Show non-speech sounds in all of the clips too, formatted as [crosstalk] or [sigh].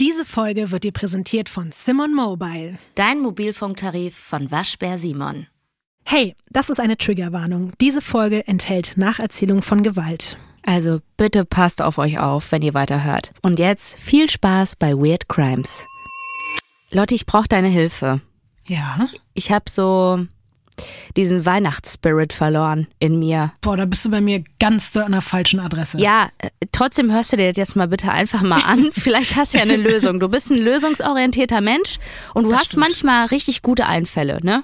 Diese Folge wird dir präsentiert von Simon Mobile. Dein Mobilfunktarif von Waschbär Simon. Hey, das ist eine Triggerwarnung. Diese Folge enthält Nacherzählung von Gewalt. Also bitte passt auf euch auf, wenn ihr weiterhört. Und jetzt viel Spaß bei Weird Crimes. Lotti, ich brauche deine Hilfe. Ja? Ich habe so diesen Weihnachtsspirit verloren in mir. Boah, da bist du bei mir ganz an der falschen Adresse. Ja, äh, trotzdem hörst du dir das jetzt mal bitte einfach mal an. [laughs] Vielleicht hast du ja eine Lösung. Du bist ein lösungsorientierter Mensch und du Das hast stimmt. manchmal richtig gute Einfälle, ne?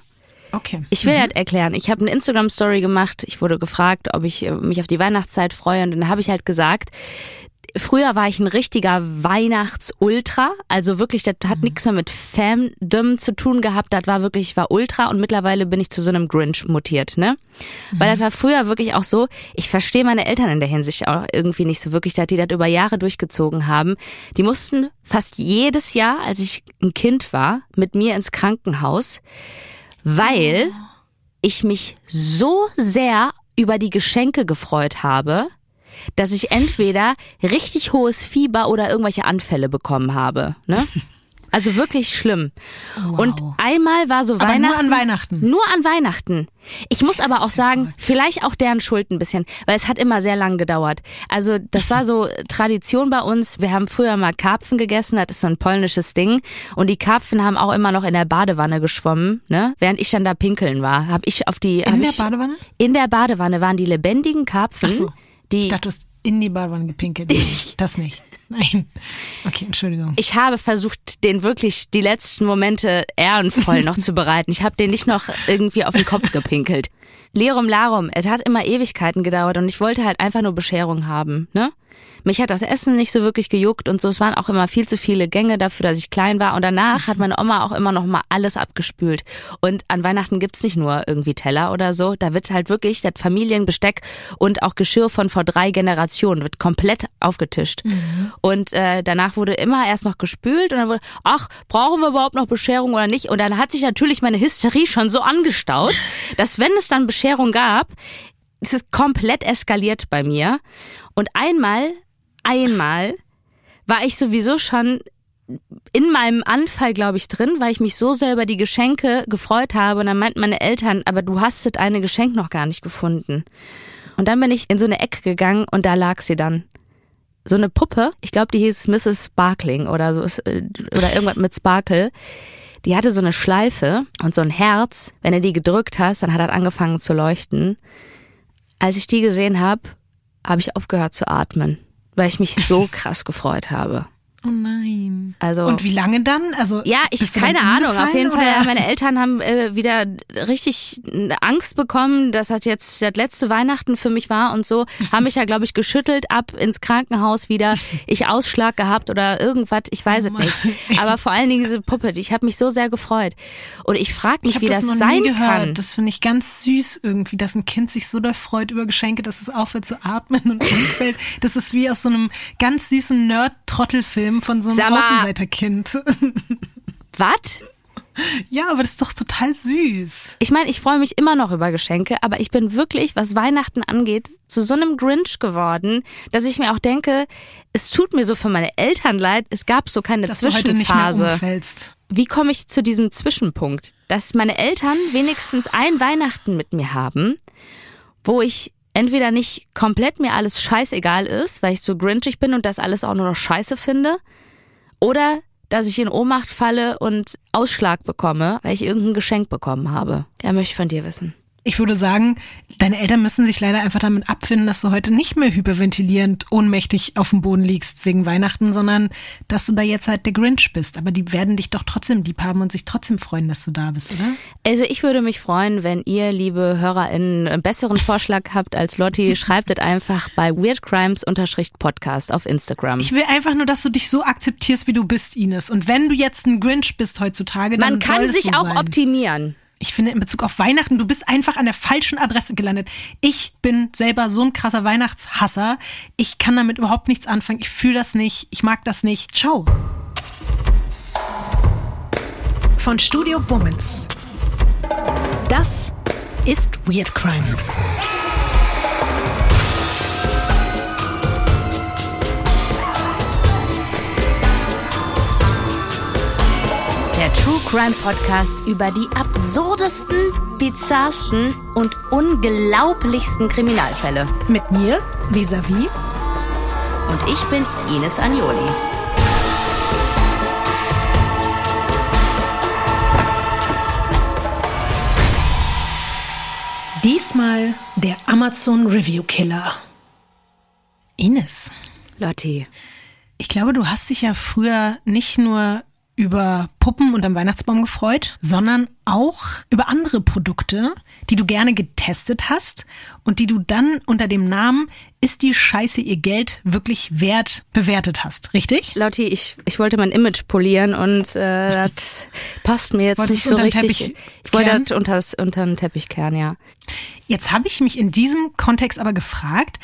Okay. Ich will halt erklären, ich habe eine Instagram-Story gemacht, ich wurde gefragt, ob ich äh, mich auf die Weihnachtszeit freue und dann habe ich halt gesagt, früher war ich ein richtiger Weihnachts-Ultra, also wirklich, das hat nichts mehr mit Fandom zu tun gehabt, das war wirklich, ich war Ultra und mittlerweile bin ich zu so einem Grinch mutiert, ne? Weil das war früher wirklich auch so, ich verstehe meine Eltern in der Hinsicht auch irgendwie nicht so wirklich, dass die das über Jahre durchgezogen haben. Die mussten fast jedes Jahr, als ich ein Kind war, mit mir ins Krankenhaus, weil ich mich so sehr über die Geschenke gefreut habe, dass ich entweder richtig hohes Fieber oder irgendwelche Anfälle bekommen habe. Ne? [laughs] Also wirklich schlimm. Wow. Und einmal war so Aber Weihnachten. nur an Weihnachten. Nur an Weihnachten. Ich muss aber auch sagen, vielleicht auch deren Schuld ein bisschen, weil es hat immer sehr lang gedauert. Also das war so Tradition bei uns. Wir haben früher mal Karpfen gegessen, das ist so ein polnisches Ding. Und die Karpfen haben auch immer noch in der Badewanne geschwommen, ne? Während ich dann da pinkeln war, habe ich auf die In hab der ich, Badewanne? in der Badewanne waren die lebendigen Karpfen, Ach so. Die Ich dachte, du hast in die Badewanne gepinkelt. Das nicht. Nein. Okay, Entschuldigung. ich habe versucht, den wirklich die letzten Momente ehrenvoll noch [laughs] zu bereiten. Ich habe den nicht noch irgendwie auf den Kopf gepinkelt. Lerum Larum, es hat immer Ewigkeiten gedauert und ich wollte halt einfach nur Bescherung haben, ne? Mich hat das Essen nicht so wirklich gejuckt und so. Es waren auch immer viel zu viele Gänge dafür, dass ich klein war. Und danach hat meine Oma auch immer noch mal alles abgespült. Und an Weihnachten gibt's nicht nur irgendwie Teller oder so. Da wird halt wirklich das Familienbesteck und auch Geschirr von vor drei Generationen wird komplett aufgetischt. Und äh, danach wurde immer erst noch gespült und dann wurde, ach, brauchen wir überhaupt noch Bescherung oder nicht? Und dann hat sich natürlich meine Hysterie schon so angestaut, dass wenn es dann Bescherung gab, es ist komplett eskaliert bei mir. Und einmal, einmal war ich sowieso schon in meinem Anfall, glaube ich, drin, weil ich mich so sehr über die Geschenke gefreut habe. Und dann meinten meine Eltern, aber du hast das eine Geschenk noch gar nicht gefunden. Und dann bin ich in so eine Ecke gegangen und da lag sie dann. So eine Puppe, ich glaube, die hieß Mrs. Sparkling oder so, äh, oder irgendwas mit Sparkle. Die hatte so eine Schleife und so ein Herz. Wenn du die gedrückt hast, dann hat das angefangen zu leuchten. Als ich die gesehen habe, habe ich aufgehört zu atmen, weil ich mich so [laughs] krass gefreut habe. Oh nein. Also Und wie lange dann? Also ja, ich keine Ahnung. Auf jeden Fall, oder? ja, meine Eltern haben äh, wieder richtig Angst bekommen, dass das jetzt das letzte Weihnachten für mich war und so. [laughs] Haben mich ja, glaube ich, geschüttelt ab ins Krankenhaus wieder. Ich Ausschlag gehabt oder irgendwas. Ich weiß es Mann. nicht. Aber vor allen Dingen diese Puppe. Ich habe mich so sehr gefreut. Und ich frage mich, Ich wie das, das noch sein nie gehört. kann. Das finde ich ganz süß irgendwie, dass ein Kind sich so doll freut über Geschenke, dass es aufhört zu atmen und umfällt. Das ist wie aus so einem ganz süßen Nerd-Trottelfilm von so einem. Außenseiterkind. [laughs] Was? ja, aber das ist doch total süß. Ich meine, ich freue mich immer noch über Geschenke, aber ich bin wirklich, was Weihnachten angeht, zu so einem Grinch geworden, dass ich mir auch denke, es tut mir so für meine Eltern leid, es gab so keine Dass du heute nicht mehr Zwischenphase. umfällst. Wie komme ich zu diesem Zwischenpunkt? Dass meine Eltern wenigstens ein Weihnachten mit mir haben, wo ich entweder nicht komplett mir alles scheißegal ist, weil ich so grinchig bin und das alles auch nur noch scheiße finde, oder dass ich in Ohnmacht falle und Ausschlag bekomme, weil ich irgendein Geschenk bekommen habe. Ja, möchte ich von dir wissen. Ich würde sagen, deine Eltern müssen sich leider einfach damit abfinden, dass du heute nicht mehr hyperventilierend ohnmächtig auf dem Boden liegst wegen Weihnachten, sondern dass du da jetzt halt der Grinch bist. Aber die werden dich doch trotzdem lieb haben und sich trotzdem freuen, dass du da bist, oder? Also ich würde mich freuen, wenn ihr, liebe HörerInnen, einen besseren Vorschlag habt als Lotti. [laughs] Schreibt es einfach bei weirdcrimes-podcast auf Instagram. Ich will einfach nur, dass du dich so akzeptierst, wie du bist, Ines. Und wenn du jetzt ein Grinch bist heutzutage, dann Man kann sich so auch sein. optimieren. Ich finde in Bezug auf Weihnachten, du bist einfach an der falschen Adresse gelandet. Ich bin selber so ein krasser Weihnachtshasser. Ich kann damit überhaupt nichts anfangen. Ich fühle das nicht. Ich mag das nicht. Ciao. Von Studio Womans. Das ist Weird Crimes. True Crime Podcast über die absurdesten, bizarrsten und unglaublichsten Kriminalfälle. Mit mir, Visavi. Und ich bin Ines Agnoli. Diesmal der Amazon Review Killer. Ines. Lotti. Ich glaube, du hast dich ja früher nicht nur über Puppen unterm Weihnachtsbaum gefreut, sondern auch über andere Produkte, die du gerne getestet hast und die du dann unter dem Namen ist die Scheiße ihr Geld wirklich wert bewertet hast, richtig? Lotti, ich, ich wollte mein Image polieren und äh, das passt mir jetzt Wolltest nicht so richtig. Teppich Ich wollte das unter, unter den Teppich kehren, ja. Jetzt habe ich mich in diesem Kontext aber gefragt,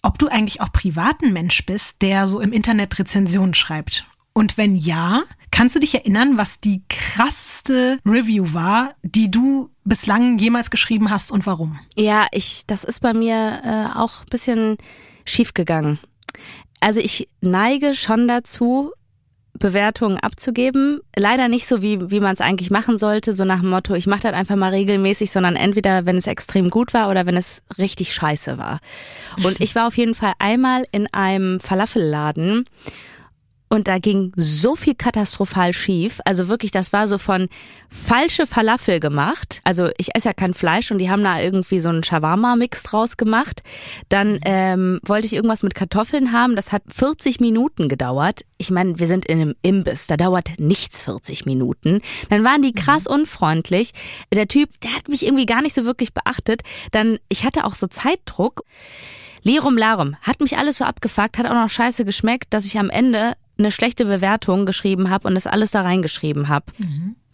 ob du eigentlich auch privaten Mensch bist, der so im Internet Rezensionen schreibt. Und wenn ja, kannst du dich erinnern, was die krasseste Review war, die du bislang jemals geschrieben hast und warum? Ja, ich, das ist bei mir äh, auch ein bisschen schief gegangen. Also ich neige schon dazu, Bewertungen abzugeben. Leider nicht so, wie, wie man es eigentlich machen sollte, so nach dem Motto, ich mache das einfach mal regelmäßig, sondern entweder, wenn es extrem gut war oder wenn es richtig scheiße war. Und [laughs] ich war auf jeden Fall einmal in einem Falafelladen und da ging so viel katastrophal schief. Also wirklich, das war so von falsche Falafel gemacht. Also ich esse ja kein Fleisch und die haben da irgendwie so einen Shawarma-Mix draus gemacht. Dann ähm, wollte ich irgendwas mit Kartoffeln haben. Das hat 40 Minuten gedauert. Ich meine, wir sind in einem Imbiss. Da dauert nichts 40 Minuten. Dann waren die krass unfreundlich. Der Typ, der hat mich irgendwie gar nicht so wirklich beachtet. Dann, ich hatte auch so Zeitdruck. Lirum Larum. Hat mich alles so abgefuckt, hat auch noch scheiße geschmeckt, dass ich am Ende eine schlechte Bewertung geschrieben habe und das alles da reingeschrieben habe.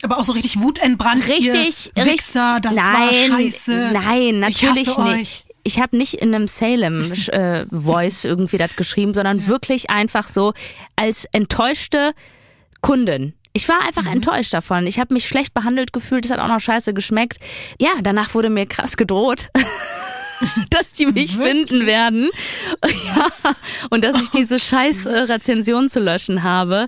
Aber auch so richtig wutentbrannt. Richtig, ihr Wichser, das nein, war scheiße. Nein, natürlich ich nicht. Ich habe nicht in einem Salem äh, Voice irgendwie das geschrieben, sondern wirklich einfach so als enttäuschte Kundin. Ich war einfach Mhm. enttäuscht davon. Ich habe mich schlecht behandelt gefühlt, es hat auch noch scheiße geschmeckt. Ja, danach wurde mir krass gedroht. [laughs] [laughs] dass die mich finden werden. Ja, und dass ich diese scheiß äh, Rezension zu löschen habe,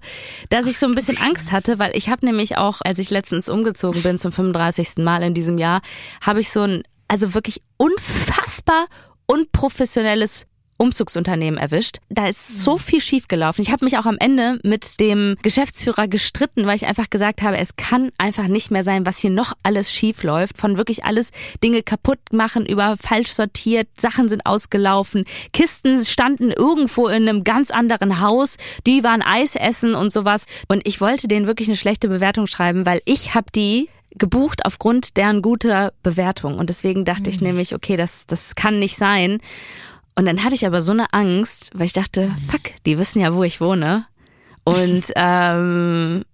dass ich so ein bisschen Angst hatte, weil ich habe nämlich auch, als ich letztens umgezogen bin zum 35. Mal in diesem Jahr, habe ich so ein also wirklich unfassbar unprofessionelles Umzugsunternehmen erwischt. Da ist so viel schiefgelaufen. Ich habe mich auch am Ende mit dem Geschäftsführer gestritten, weil ich einfach gesagt habe, es kann einfach nicht mehr sein, was hier noch alles schief läuft. Von wirklich alles Dinge kaputt machen, über falsch sortiert, Sachen sind ausgelaufen, Kisten standen irgendwo in einem ganz anderen Haus, die waren Eis essen und sowas. Und ich wollte denen wirklich eine schlechte Bewertung schreiben, weil ich habe die gebucht aufgrund deren guter Bewertung. Und deswegen dachte ich nämlich, okay, das, das kann nicht sein. Und dann hatte ich aber so eine Angst, weil ich dachte, fuck, die wissen ja, wo ich wohne. Und [laughs] ähm,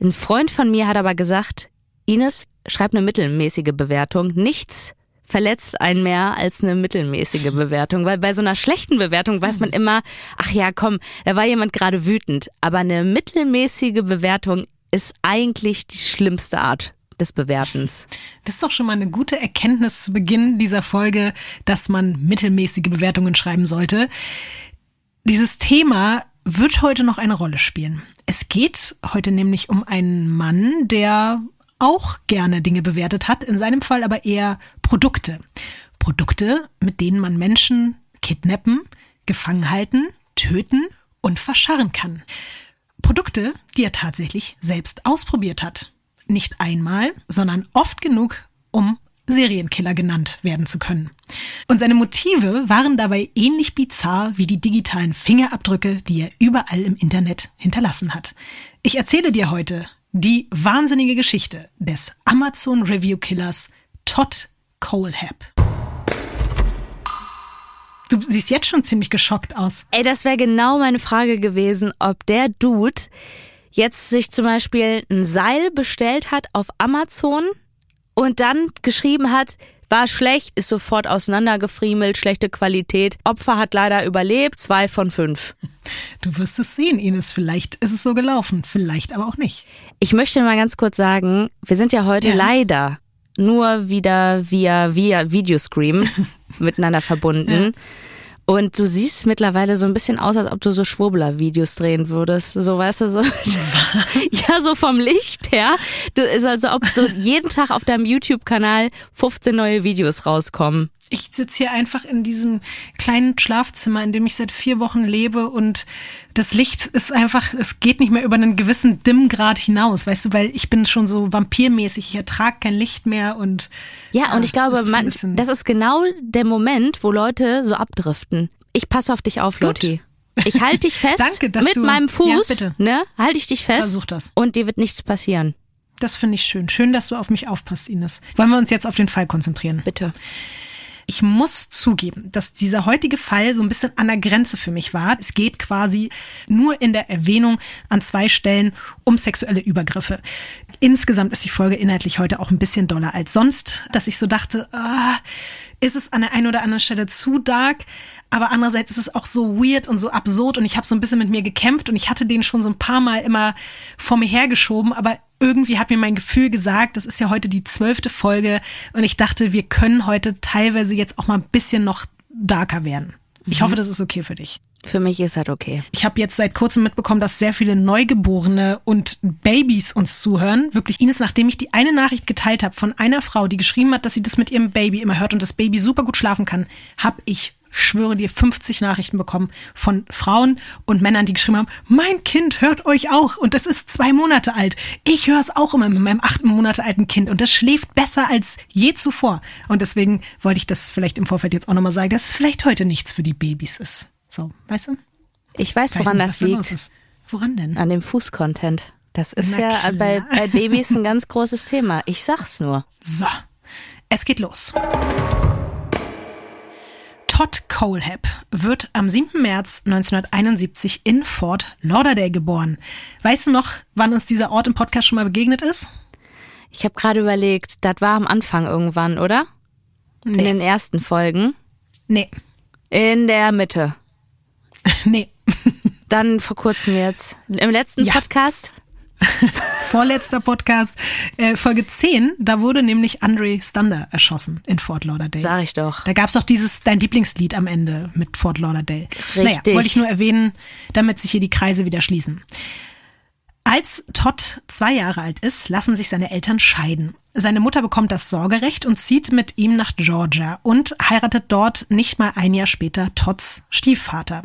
ein Freund von mir hat aber gesagt, Ines, schreib eine mittelmäßige Bewertung. Nichts verletzt einen mehr als eine mittelmäßige Bewertung, weil bei so einer schlechten Bewertung weiß man immer, ach ja, komm, da war jemand gerade wütend. Aber eine mittelmäßige Bewertung ist eigentlich die schlimmste Art des Bewertens. Das ist doch schon mal eine gute Erkenntnis zu Beginn dieser Folge, dass man mittelmäßige Bewertungen schreiben sollte. Dieses Thema wird heute noch eine Rolle spielen. Es geht heute nämlich um einen Mann, der auch gerne Dinge bewertet hat, in seinem Fall aber eher Produkte. Produkte, mit denen man Menschen kidnappen, gefangen halten, töten und verscharren kann. Produkte, die er tatsächlich selbst ausprobiert hat. Nicht einmal, sondern oft genug, um Serienkiller genannt werden zu können. Und seine Motive waren dabei ähnlich bizarr wie die digitalen Fingerabdrücke, die er überall im Internet hinterlassen hat. Ich erzähle dir heute die wahnsinnige Geschichte des Amazon Review Killers Todd Colehab. Du siehst jetzt schon ziemlich geschockt aus. Ey, das wäre genau meine Frage gewesen, ob der Dude jetzt sich zum Beispiel ein Seil bestellt hat auf Amazon und dann geschrieben hat, war schlecht, ist sofort auseinandergefriemelt, schlechte Qualität. Opfer hat leider überlebt, zwei von fünf. Du wirst es sehen, Ines. Vielleicht ist es so gelaufen, vielleicht aber auch nicht. Ich möchte mal ganz kurz sagen, wir sind ja heute Ja. leider nur wieder via, via Videoscream [laughs] miteinander verbunden. Und du siehst mittlerweile so ein bisschen aus, als ob du so Schwurbler-Videos drehen würdest. So, weißt du, so. [laughs] ja, so vom Licht her. Du ist also, ob so jeden Tag auf deinem YouTube-Kanal 15 neue Videos rauskommen ich sitze hier einfach in diesem kleinen Schlafzimmer, in dem ich seit vier Wochen lebe und das Licht ist einfach, es geht nicht mehr über einen gewissen Dimmgrad hinaus, weißt du, weil ich bin schon so vampirmäßig, ich ertrage kein Licht mehr und ja, und ich glaube, das man, das ist genau der Moment, wo Leute so abdriften. Ich passe auf dich auf, Lotti. Ich halte dich [laughs] fest Danke, mit du, meinem Fuß, ja, ne? Halte ich dich fest. Versuch das. Und dir wird nichts passieren. Das finde ich schön. Schön, dass du auf mich aufpasst, Ines. Wollen wir uns jetzt auf den Fall konzentrieren? Bitte. Ich muss zugeben, dass dieser heutige Fall so ein bisschen an der Grenze für mich war. Es geht quasi nur in der Erwähnung an zwei Stellen um sexuelle Übergriffe. Insgesamt ist die Folge inhaltlich heute auch ein bisschen doller als sonst, dass ich so dachte, ah, ist es an der einen oder anderen Stelle zu dark, aber andererseits ist es auch so weird und so absurd und ich habe so ein bisschen mit mir gekämpft und ich hatte den schon so ein paar Mal immer vor mir hergeschoben, aber irgendwie hat mir mein Gefühl gesagt, das ist ja heute die zwölfte Folge und ich dachte, wir können heute teilweise jetzt auch mal ein bisschen noch darker werden. Ich mhm. hoffe, das ist okay für dich. Für mich ist das okay. Ich habe jetzt seit kurzem mitbekommen, dass sehr viele Neugeborene und Babys uns zuhören. Wirklich, Ines, nachdem ich die eine Nachricht geteilt habe von einer Frau, die geschrieben hat, dass sie das mit ihrem Baby immer hört und das Baby super gut schlafen kann, habe ich schwöre dir, 50 Nachrichten bekommen von Frauen und Männern, die geschrieben haben, mein Kind hört euch auch und es ist zwei Monate alt. Ich höre es auch immer mit meinem acht Monate alten Kind und das schläft besser als je zuvor. Und deswegen wollte ich das vielleicht im Vorfeld jetzt auch nochmal sagen, dass es vielleicht heute nichts für die Babys ist. So, weißt du? Ich weiß, woran nicht, das liegt. Woran denn? An dem Fußcontent. Das ist Na ja klar. bei, bei Babys ein ganz großes Thema. Ich sag's nur. So, es geht los. Todd Colehab wird am 7. März 1971 in Fort Lauderdale geboren. Weißt du noch, wann uns dieser Ort im Podcast schon mal begegnet ist? Ich habe gerade überlegt, das war am Anfang irgendwann, oder? Nee. In den ersten Folgen? Nee. In der Mitte? [laughs] nee. Dann vor kurzem jetzt. Im letzten ja. Podcast? [laughs] Vorletzter Podcast, äh, Folge 10, da wurde nämlich Andre Stander erschossen in Fort Lauderdale. Sag ich doch. Da gab's doch dieses, dein Lieblingslied am Ende mit Fort Lauderdale. Richtig. Naja, wollte ich nur erwähnen, damit sich hier die Kreise wieder schließen. Als Todd zwei Jahre alt ist, lassen sich seine Eltern scheiden. Seine Mutter bekommt das Sorgerecht und zieht mit ihm nach Georgia und heiratet dort nicht mal ein Jahr später Todds Stiefvater.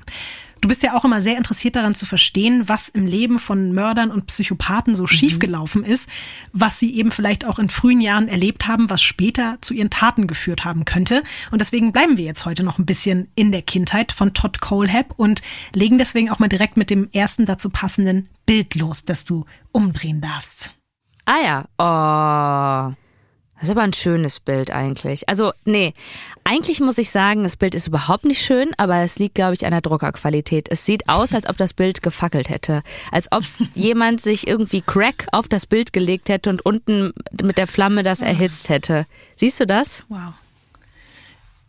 Du bist ja auch immer sehr interessiert daran zu verstehen, was im Leben von Mördern und Psychopathen so mhm. schiefgelaufen ist, was sie eben vielleicht auch in frühen Jahren erlebt haben, was später zu ihren Taten geführt haben könnte. Und deswegen bleiben wir jetzt heute noch ein bisschen in der Kindheit von Todd Colehab und legen deswegen auch mal direkt mit dem ersten dazu passenden Bild los, das du umdrehen darfst. Ah ja, oh. Das ist aber ein schönes Bild eigentlich. Also, nee, eigentlich muss ich sagen, das Bild ist überhaupt nicht schön, aber es liegt, glaube ich, an der Druckerqualität. Es sieht aus, als ob das Bild gefackelt hätte. Als ob [laughs] jemand sich irgendwie Crack auf das Bild gelegt hätte und unten mit der Flamme das erhitzt hätte. Siehst du das? Wow.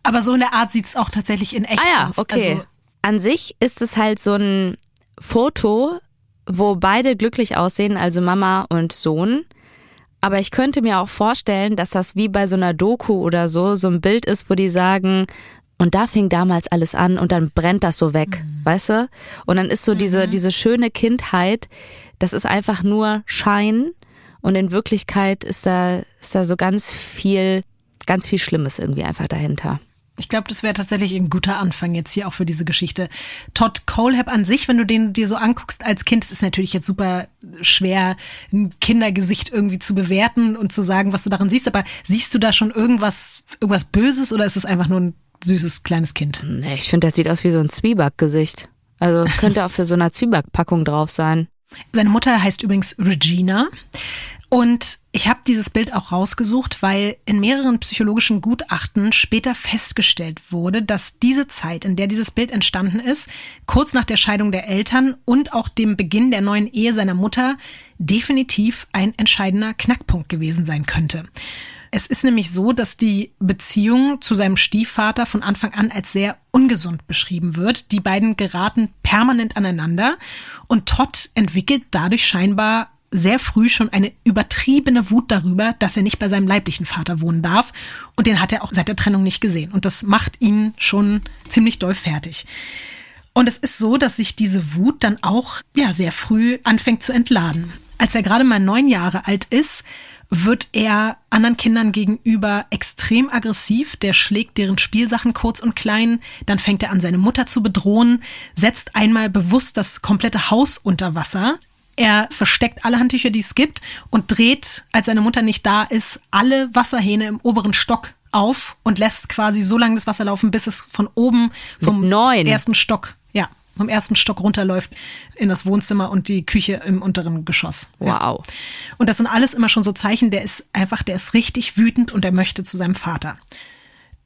Aber so in der Art sieht es auch tatsächlich in echt ah ja, aus. Okay. Also an sich ist es halt so ein Foto, wo beide glücklich aussehen, also Mama und Sohn. Aber ich könnte mir auch vorstellen, dass das wie bei so einer Doku oder so, so ein Bild ist, wo die sagen, und da fing damals alles an und dann brennt das so weg, mhm. weißt du? Und dann ist so mhm. diese, diese schöne Kindheit, das ist einfach nur Schein und in Wirklichkeit ist da, ist da so ganz viel, ganz viel Schlimmes irgendwie einfach dahinter. Ich glaube, das wäre tatsächlich ein guter Anfang jetzt hier auch für diese Geschichte. Todd Colehab an sich, wenn du den dir so anguckst als Kind, ist natürlich jetzt super schwer, ein Kindergesicht irgendwie zu bewerten und zu sagen, was du darin siehst. Aber siehst du da schon irgendwas, irgendwas Böses oder ist es einfach nur ein süßes kleines Kind? Nee, ich finde, das sieht aus wie so ein Zwiebackgesicht. Also es könnte auch für so einer Zwiebackpackung drauf sein. Seine Mutter heißt übrigens Regina. Und ich habe dieses Bild auch rausgesucht, weil in mehreren psychologischen Gutachten später festgestellt wurde, dass diese Zeit, in der dieses Bild entstanden ist, kurz nach der Scheidung der Eltern und auch dem Beginn der neuen Ehe seiner Mutter, definitiv ein entscheidender Knackpunkt gewesen sein könnte. Es ist nämlich so, dass die Beziehung zu seinem Stiefvater von Anfang an als sehr ungesund beschrieben wird. Die beiden geraten permanent aneinander und Todd entwickelt dadurch scheinbar sehr früh schon eine übertriebene Wut darüber, dass er nicht bei seinem leiblichen Vater wohnen darf. Und den hat er auch seit der Trennung nicht gesehen. Und das macht ihn schon ziemlich doll fertig. Und es ist so, dass sich diese Wut dann auch ja sehr früh anfängt zu entladen. Als er gerade mal neun Jahre alt ist, wird er anderen Kindern gegenüber extrem aggressiv. Der schlägt deren Spielsachen kurz und klein. Dann fängt er an, seine Mutter zu bedrohen, setzt einmal bewusst das komplette Haus unter Wasser. Er versteckt alle Handtücher, die es gibt und dreht, als seine Mutter nicht da ist, alle Wasserhähne im oberen Stock auf und lässt quasi so lange das Wasser laufen, bis es von oben vom ersten Stock, ja, vom ersten Stock runterläuft in das Wohnzimmer und die Küche im unteren Geschoss. Wow. Ja. Und das sind alles immer schon so Zeichen, der ist einfach, der ist richtig wütend und er möchte zu seinem Vater.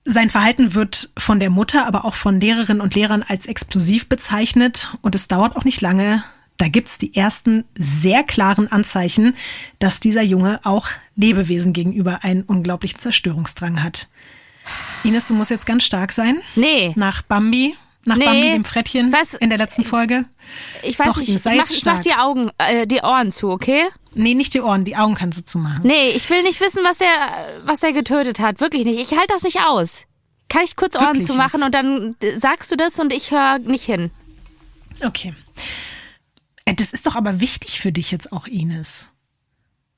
Sein Verhalten wird von der Mutter, aber auch von Lehrerinnen und Lehrern als explosiv bezeichnet und es dauert auch nicht lange. Da gibt's die ersten sehr klaren Anzeichen, dass dieser Junge auch Lebewesen gegenüber einen unglaublichen Zerstörungsdrang hat. Ines, du musst jetzt ganz stark sein. Nee. Nach Bambi nach Nee. Bambi, dem Frettchen Was? in der letzten Folge? Ich weiß Doch, nicht, Ines, ich sei mach, jetzt ich mach die Augen, äh, die Ohren zu, okay? Nee, nicht die Ohren, die Augen kannst du zumachen. Nee, ich will nicht wissen, was der, was der getötet hat. Wirklich nicht. Ich halte das nicht aus. Kann ich kurz Ohren Wirklich zu machen jetzt? und dann äh, sagst du das und ich höre nicht hin. Okay. Äh, Das ist doch aber wichtig für dich jetzt auch, Ines.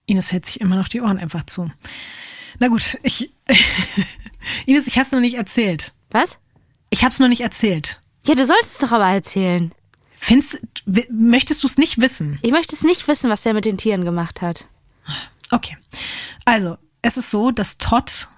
Ines hält sich immer noch die Ohren einfach zu. Na gut, ich. [laughs] Ines, ich hab's noch nicht erzählt. Was? Ich hab's noch nicht erzählt. Ja, du sollst es doch aber erzählen. Findest, möchtest du es nicht wissen? Ich möchte es nicht wissen, was der mit den Tieren gemacht hat. Okay. Also, es ist so, dass Todd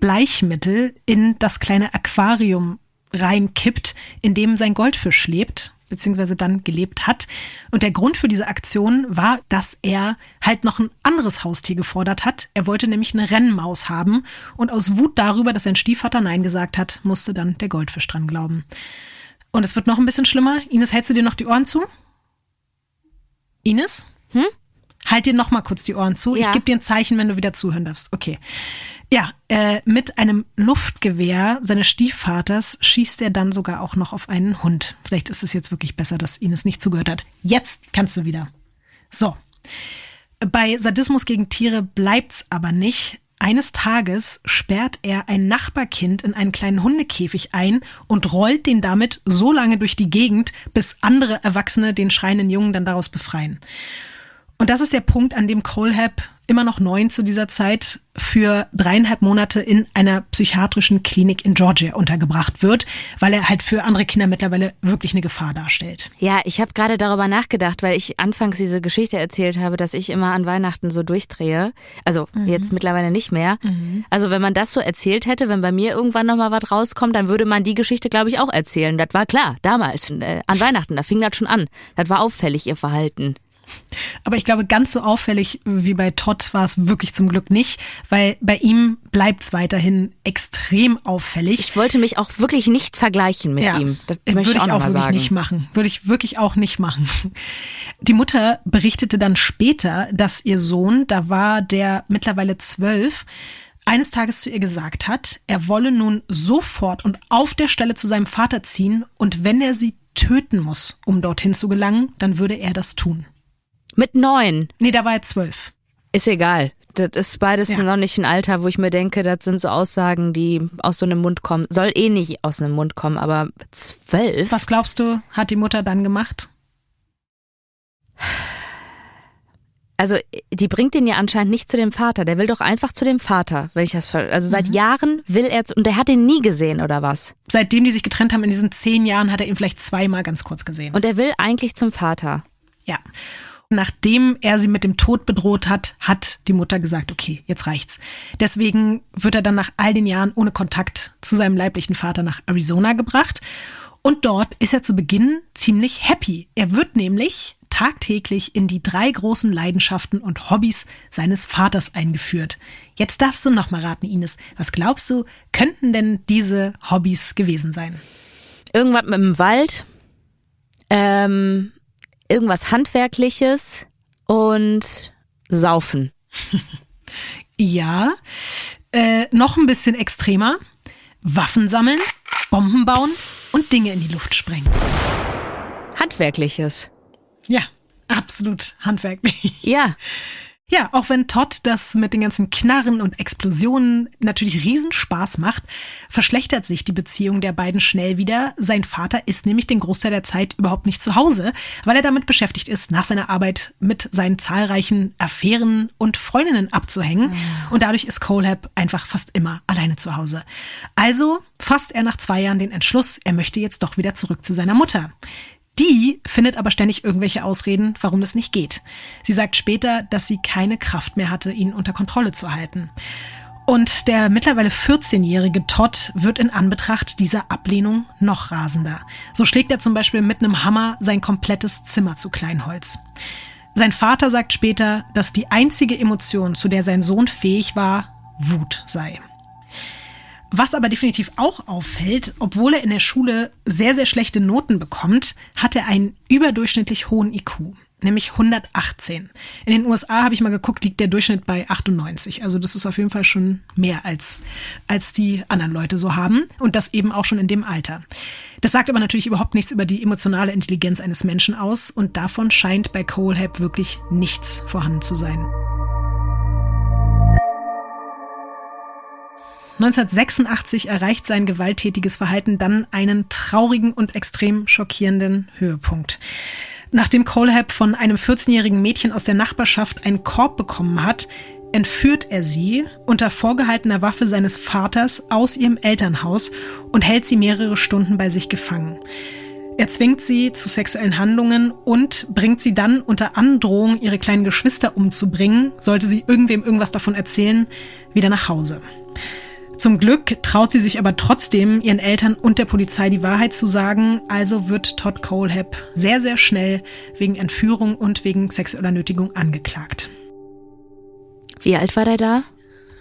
Bleichmittel in das kleine Aquarium reinkippt, in dem sein Goldfisch lebt, beziehungsweise dann gelebt hat. Und der Grund für diese Aktion war, dass er halt noch ein anderes Haustier gefordert hat. Er wollte nämlich eine Rennmaus haben. Und aus Wut darüber, dass sein Stiefvater Nein gesagt hat, musste dann der Goldfisch dran glauben. Und es wird noch ein bisschen schlimmer. Ines, hältst du dir noch die Ohren zu? Ines? Hm? Halt dir noch mal kurz die Ohren zu. Ich Ja. gebe dir ein Zeichen, wenn du wieder zuhören darfst. Okay. Ja, äh, mit einem Luftgewehr seines Stiefvaters schießt er dann sogar auch noch auf einen Hund. Vielleicht ist es jetzt wirklich besser, dass Ines nicht zugehört hat. Jetzt kannst du wieder. So. Bei Sadismus gegen Tiere bleibt's aber nicht. Eines Tages sperrt er ein Nachbarkind in einen kleinen Hundekäfig ein und rollt den damit so lange durch die Gegend, bis andere Erwachsene den schreienden Jungen dann daraus befreien. Und das ist der Punkt, an dem Colehab immer noch neun zu dieser Zeit für dreieinhalb Monate in einer psychiatrischen Klinik in Georgia untergebracht wird, weil er halt für andere Kinder mittlerweile wirklich eine Gefahr darstellt. Ja, ich habe gerade darüber nachgedacht, weil ich anfangs diese Geschichte erzählt habe, dass ich immer an Weihnachten so durchdrehe. Also jetzt mittlerweile nicht mehr. Also wenn man das so erzählt hätte, wenn bei mir irgendwann nochmal was rauskommt, dann würde man die Geschichte, glaube ich, auch erzählen. Das war klar, damals, äh, an Weihnachten, da fing das schon an. Das war auffällig, ihr Verhalten. Aber ich glaube, ganz so auffällig wie bei Todd war es wirklich zum Glück nicht, weil bei ihm bleibt es weiterhin extrem auffällig. Ich wollte mich auch wirklich nicht vergleichen mit ihm. Das möchte würde ich auch ich auch wirklich sagen. nicht machen. Würde ich wirklich auch nicht machen. Die Mutter berichtete dann später, dass ihr Sohn, da war der mittlerweile zwölf, eines Tages zu ihr gesagt hat, er wolle nun sofort und auf der Stelle zu seinem Vater ziehen und wenn er sie töten muss, um dorthin zu gelangen, dann würde er das tun. Mit neun. Nee, da war er zwölf. Ist egal. Das ist beides Ja. noch nicht ein Alter, wo ich mir denke, das sind so Aussagen, die aus so einem Mund kommen. Soll eh nicht aus einem Mund kommen, aber zwölf? Was glaubst du, hat die Mutter dann gemacht? Also, die bringt den ja anscheinend nicht zu dem Vater. Der will doch einfach zu dem Vater, wenn ich das ver Also Mhm. seit Jahren will er, und der hat ihn nie gesehen, oder was? Seitdem die sich getrennt haben in diesen zehn Jahren, hat er ihn vielleicht zweimal ganz kurz gesehen. Und er will eigentlich zum Vater. Ja. Nachdem er sie mit dem Tod bedroht hat, hat die Mutter gesagt, okay, jetzt reicht's. Deswegen wird er dann nach all den Jahren ohne Kontakt zu seinem leiblichen Vater nach Arizona gebracht. Und dort ist er zu Beginn ziemlich happy. Er wird nämlich tagtäglich in die drei großen Leidenschaften und Hobbys seines Vaters eingeführt. Jetzt darfst du noch mal raten, Ines. Was glaubst du, könnten denn diese Hobbys gewesen sein? Irgendwas mit dem Wald, ähm, irgendwas Handwerkliches und Saufen. Ja, äh, noch ein bisschen extremer. Waffen sammeln, Bomben bauen und Dinge in die Luft sprengen. Handwerkliches. Ja, Absolut handwerklich. Ja. Ja, auch wenn Todd das mit den ganzen Knarren und Explosionen natürlich Riesenspaß macht, verschlechtert sich die Beziehung der beiden schnell wieder. Sein Vater ist nämlich den Großteil der Zeit überhaupt nicht zu Hause, weil er damit beschäftigt ist, nach seiner Arbeit mit seinen zahlreichen Affären und Freundinnen abzuhängen. Mhm. Und dadurch ist Colehab einfach fast immer alleine zu Hause. Also fasst er nach zwei Jahren den Entschluss, er möchte jetzt doch wieder zurück zu seiner Mutter. Die findet aber ständig irgendwelche Ausreden, warum das nicht geht. Sie sagt später, dass sie keine Kraft mehr hatte, ihn unter Kontrolle zu halten. Und der mittlerweile 14-jährige Todd wird in Anbetracht dieser Ablehnung noch rasender. So schlägt er zum Beispiel mit einem Hammer sein komplettes Zimmer zu Kleinholz. Sein Vater sagt später, dass die einzige Emotion, zu der sein Sohn fähig war, Wut sei. Was aber definitiv auch auffällt, obwohl er in der Schule sehr, sehr schlechte Noten bekommt, hat er einen überdurchschnittlich hohen IQ, nämlich 118. In den USA habe ich mal geguckt, liegt der Durchschnitt bei 98. Also das ist auf jeden Fall schon mehr als, als die anderen Leute so haben und das eben auch schon in dem Alter. Das sagt aber natürlich überhaupt nichts über die emotionale Intelligenz eines Menschen aus und davon scheint bei Colehab wirklich nichts vorhanden zu sein. 1986 erreicht sein gewalttätiges Verhalten dann einen traurigen und extrem schockierenden Höhepunkt. Nachdem Colehab von einem 14-jährigen Mädchen aus der Nachbarschaft einen Korb bekommen hat, entführt er sie unter vorgehaltener Waffe seines Vaters aus ihrem Elternhaus und hält sie mehrere Stunden bei sich gefangen. Er zwingt sie zu sexuellen Handlungen und bringt sie dann unter Androhung, ihre kleinen Geschwister umzubringen, sollte sie irgendwem irgendwas davon erzählen, wieder nach Hause. Zum Glück traut sie sich aber trotzdem, ihren Eltern und der Polizei die Wahrheit zu sagen. Also wird Todd Colehab sehr, sehr schnell wegen Entführung und wegen sexueller Nötigung angeklagt. Wie alt war der da?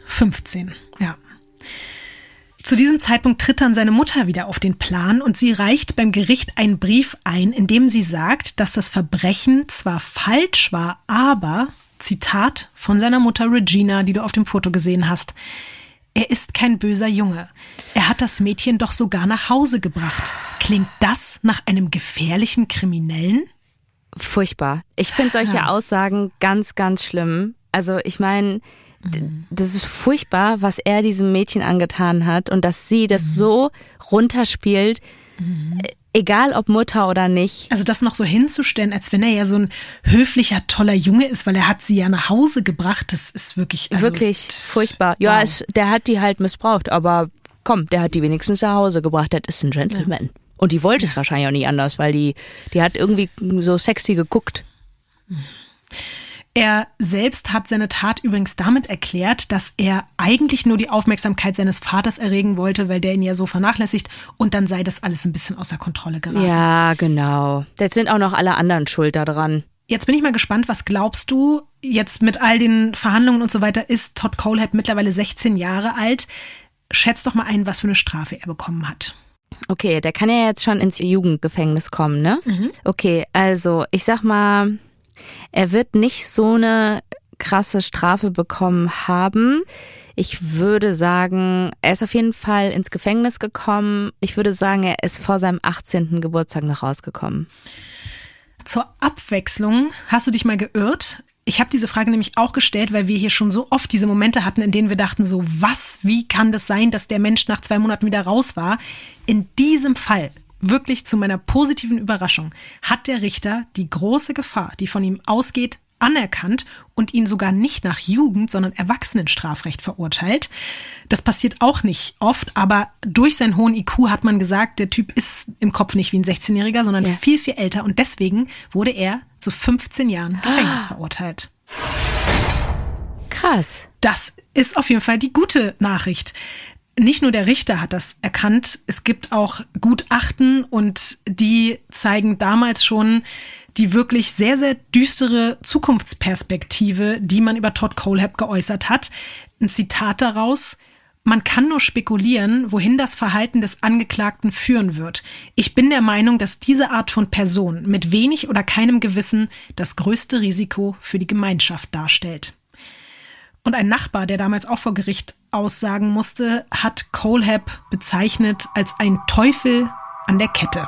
15, ja. Zu diesem Zeitpunkt tritt dann seine Mutter wieder auf den Plan und sie reicht beim Gericht einen Brief ein, in dem sie sagt, dass das Verbrechen zwar falsch war, aber, Zitat von seiner Mutter Regina, die du auf dem Foto gesehen hast, er ist kein böser Junge. Er hat das Mädchen doch sogar nach Hause gebracht. Klingt das nach einem gefährlichen Kriminellen? Furchtbar. Ich finde solche. Aussagen ganz, ganz schlimm. Also ich meine, das ist furchtbar, was er diesem Mädchen angetan hat und dass sie das mhm. so runterspielt. Mhm egal ob Mutter oder nicht. Also das noch so hinzustellen, als wenn er ja so ein höflicher, toller Junge ist, weil er hat sie ja nach Hause gebracht, das ist wirklich also, wirklich furchtbar. Ja, wow. es, der hat die halt missbraucht, aber komm, der hat die wenigstens nach Hause gebracht, das ist ein Gentleman. Ja. Und die wollte es wahrscheinlich auch nicht anders, weil die, die hat irgendwie so sexy geguckt. Mhm. Er selbst hat seine Tat übrigens damit erklärt, dass er eigentlich nur die Aufmerksamkeit seines Vaters erregen wollte, weil der ihn ja so vernachlässigt und dann sei das alles ein bisschen außer Kontrolle geraten. Ja, genau. Jetzt sind auch noch alle anderen schuld daran. Jetzt bin ich mal gespannt, was glaubst du, jetzt mit all den Verhandlungen und so weiter, ist Todd Colehab mittlerweile 16 Jahre alt. Schätz doch mal ein, was für eine Strafe er bekommen hat. Okay, der kann ja jetzt schon ins Jugendgefängnis kommen, ne? Mhm. Okay, also ich sag mal er wird nicht so eine krasse Strafe bekommen haben. Ich würde sagen, er ist auf jeden Fall ins Gefängnis gekommen. Ich würde sagen, er ist vor seinem 18. Geburtstag noch rausgekommen. Zur Abwechslung hast du dich mal geirrt. Ich habe diese Frage nämlich auch gestellt, weil wir hier schon so oft diese Momente hatten, in denen wir dachten, so was, wie kann das sein, dass der Mensch nach zwei Monaten wieder raus war? In diesem Fall wirklich zu meiner positiven Überraschung hat der Richter die große Gefahr, die von ihm ausgeht, anerkannt und ihn sogar nicht nach Jugend, sondern Erwachsenenstrafrecht verurteilt. Das passiert auch nicht oft, aber durch seinen hohen IQ hat man gesagt, der Typ ist im Kopf nicht wie ein 16-Jähriger, sondern ja. viel, viel älter und deswegen wurde er zu 15 Jahren Gefängnis ah. verurteilt. Krass. Das ist auf jeden Fall die gute Nachricht nicht nur der Richter hat das erkannt, es gibt auch Gutachten und die zeigen damals schon die wirklich sehr, sehr düstere Zukunftsperspektive, die man über Todd Colehab geäußert hat. Ein Zitat daraus. Man kann nur spekulieren, wohin das Verhalten des Angeklagten führen wird. Ich bin der Meinung, dass diese Art von Person mit wenig oder keinem Gewissen das größte Risiko für die Gemeinschaft darstellt. Und ein Nachbar, der damals auch vor Gericht aussagen musste, hat Colehab bezeichnet als ein Teufel an der Kette.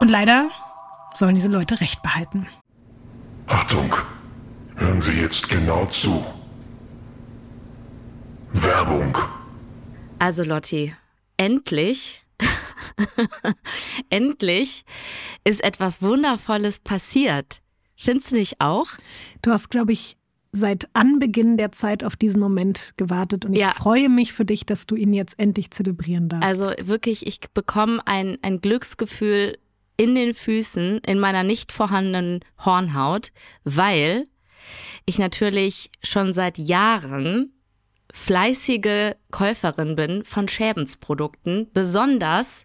Und leider sollen diese Leute Recht behalten. Achtung, hören Sie jetzt genau zu. Werbung. Also Lotti, endlich, [laughs] endlich ist etwas Wundervolles passiert. Findest du nicht auch? Du hast, glaube ich, seit Anbeginn der Zeit auf diesen Moment gewartet und Ja. ich freue mich für dich, dass du ihn jetzt endlich zelebrieren darfst. Also wirklich, ich bekomme ein, ein Glücksgefühl in den Füßen, in meiner nicht vorhandenen Hornhaut, weil ich natürlich schon seit Jahren fleißige Käuferin bin von Schäbensprodukten, besonders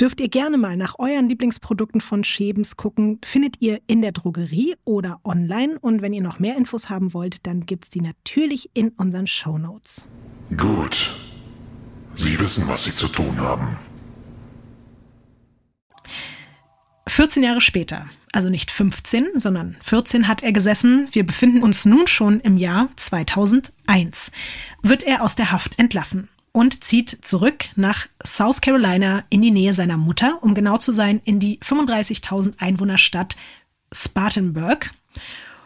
dürft ihr gerne mal nach euren Lieblingsprodukten von Schebens gucken. Findet ihr in der Drogerie oder online. Und wenn ihr noch mehr Infos haben wollt, dann gibt's die natürlich in unseren Shownotes. Gut. Sie wissen, was Sie zu tun haben. 14 Jahre später, also nicht 15, sondern 14 hat er gesessen. Wir befinden uns nun schon im Jahr 2001. Wird er aus der Haft entlassen und zieht zurück nach South Carolina in die Nähe seiner Mutter, um genau zu sein, in die 35.000 Einwohnerstadt Spartanburg.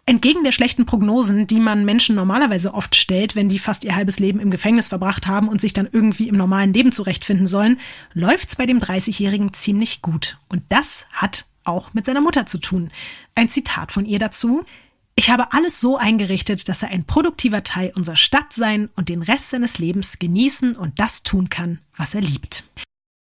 Entgegen der schlechten Prognosen, die man Menschen normalerweise oft stellt, wenn die fast ihr halbes Leben im Gefängnis verbracht haben und sich dann irgendwie im normalen Leben zurechtfinden sollen, läuft's bei dem 30-Jährigen ziemlich gut. Und das hat auch mit seiner Mutter zu tun. Ein Zitat von ihr dazu. Ich habe alles so eingerichtet, dass er ein produktiver Teil unserer Stadt sein und den Rest seines Lebens genießen und das tun kann, was er liebt.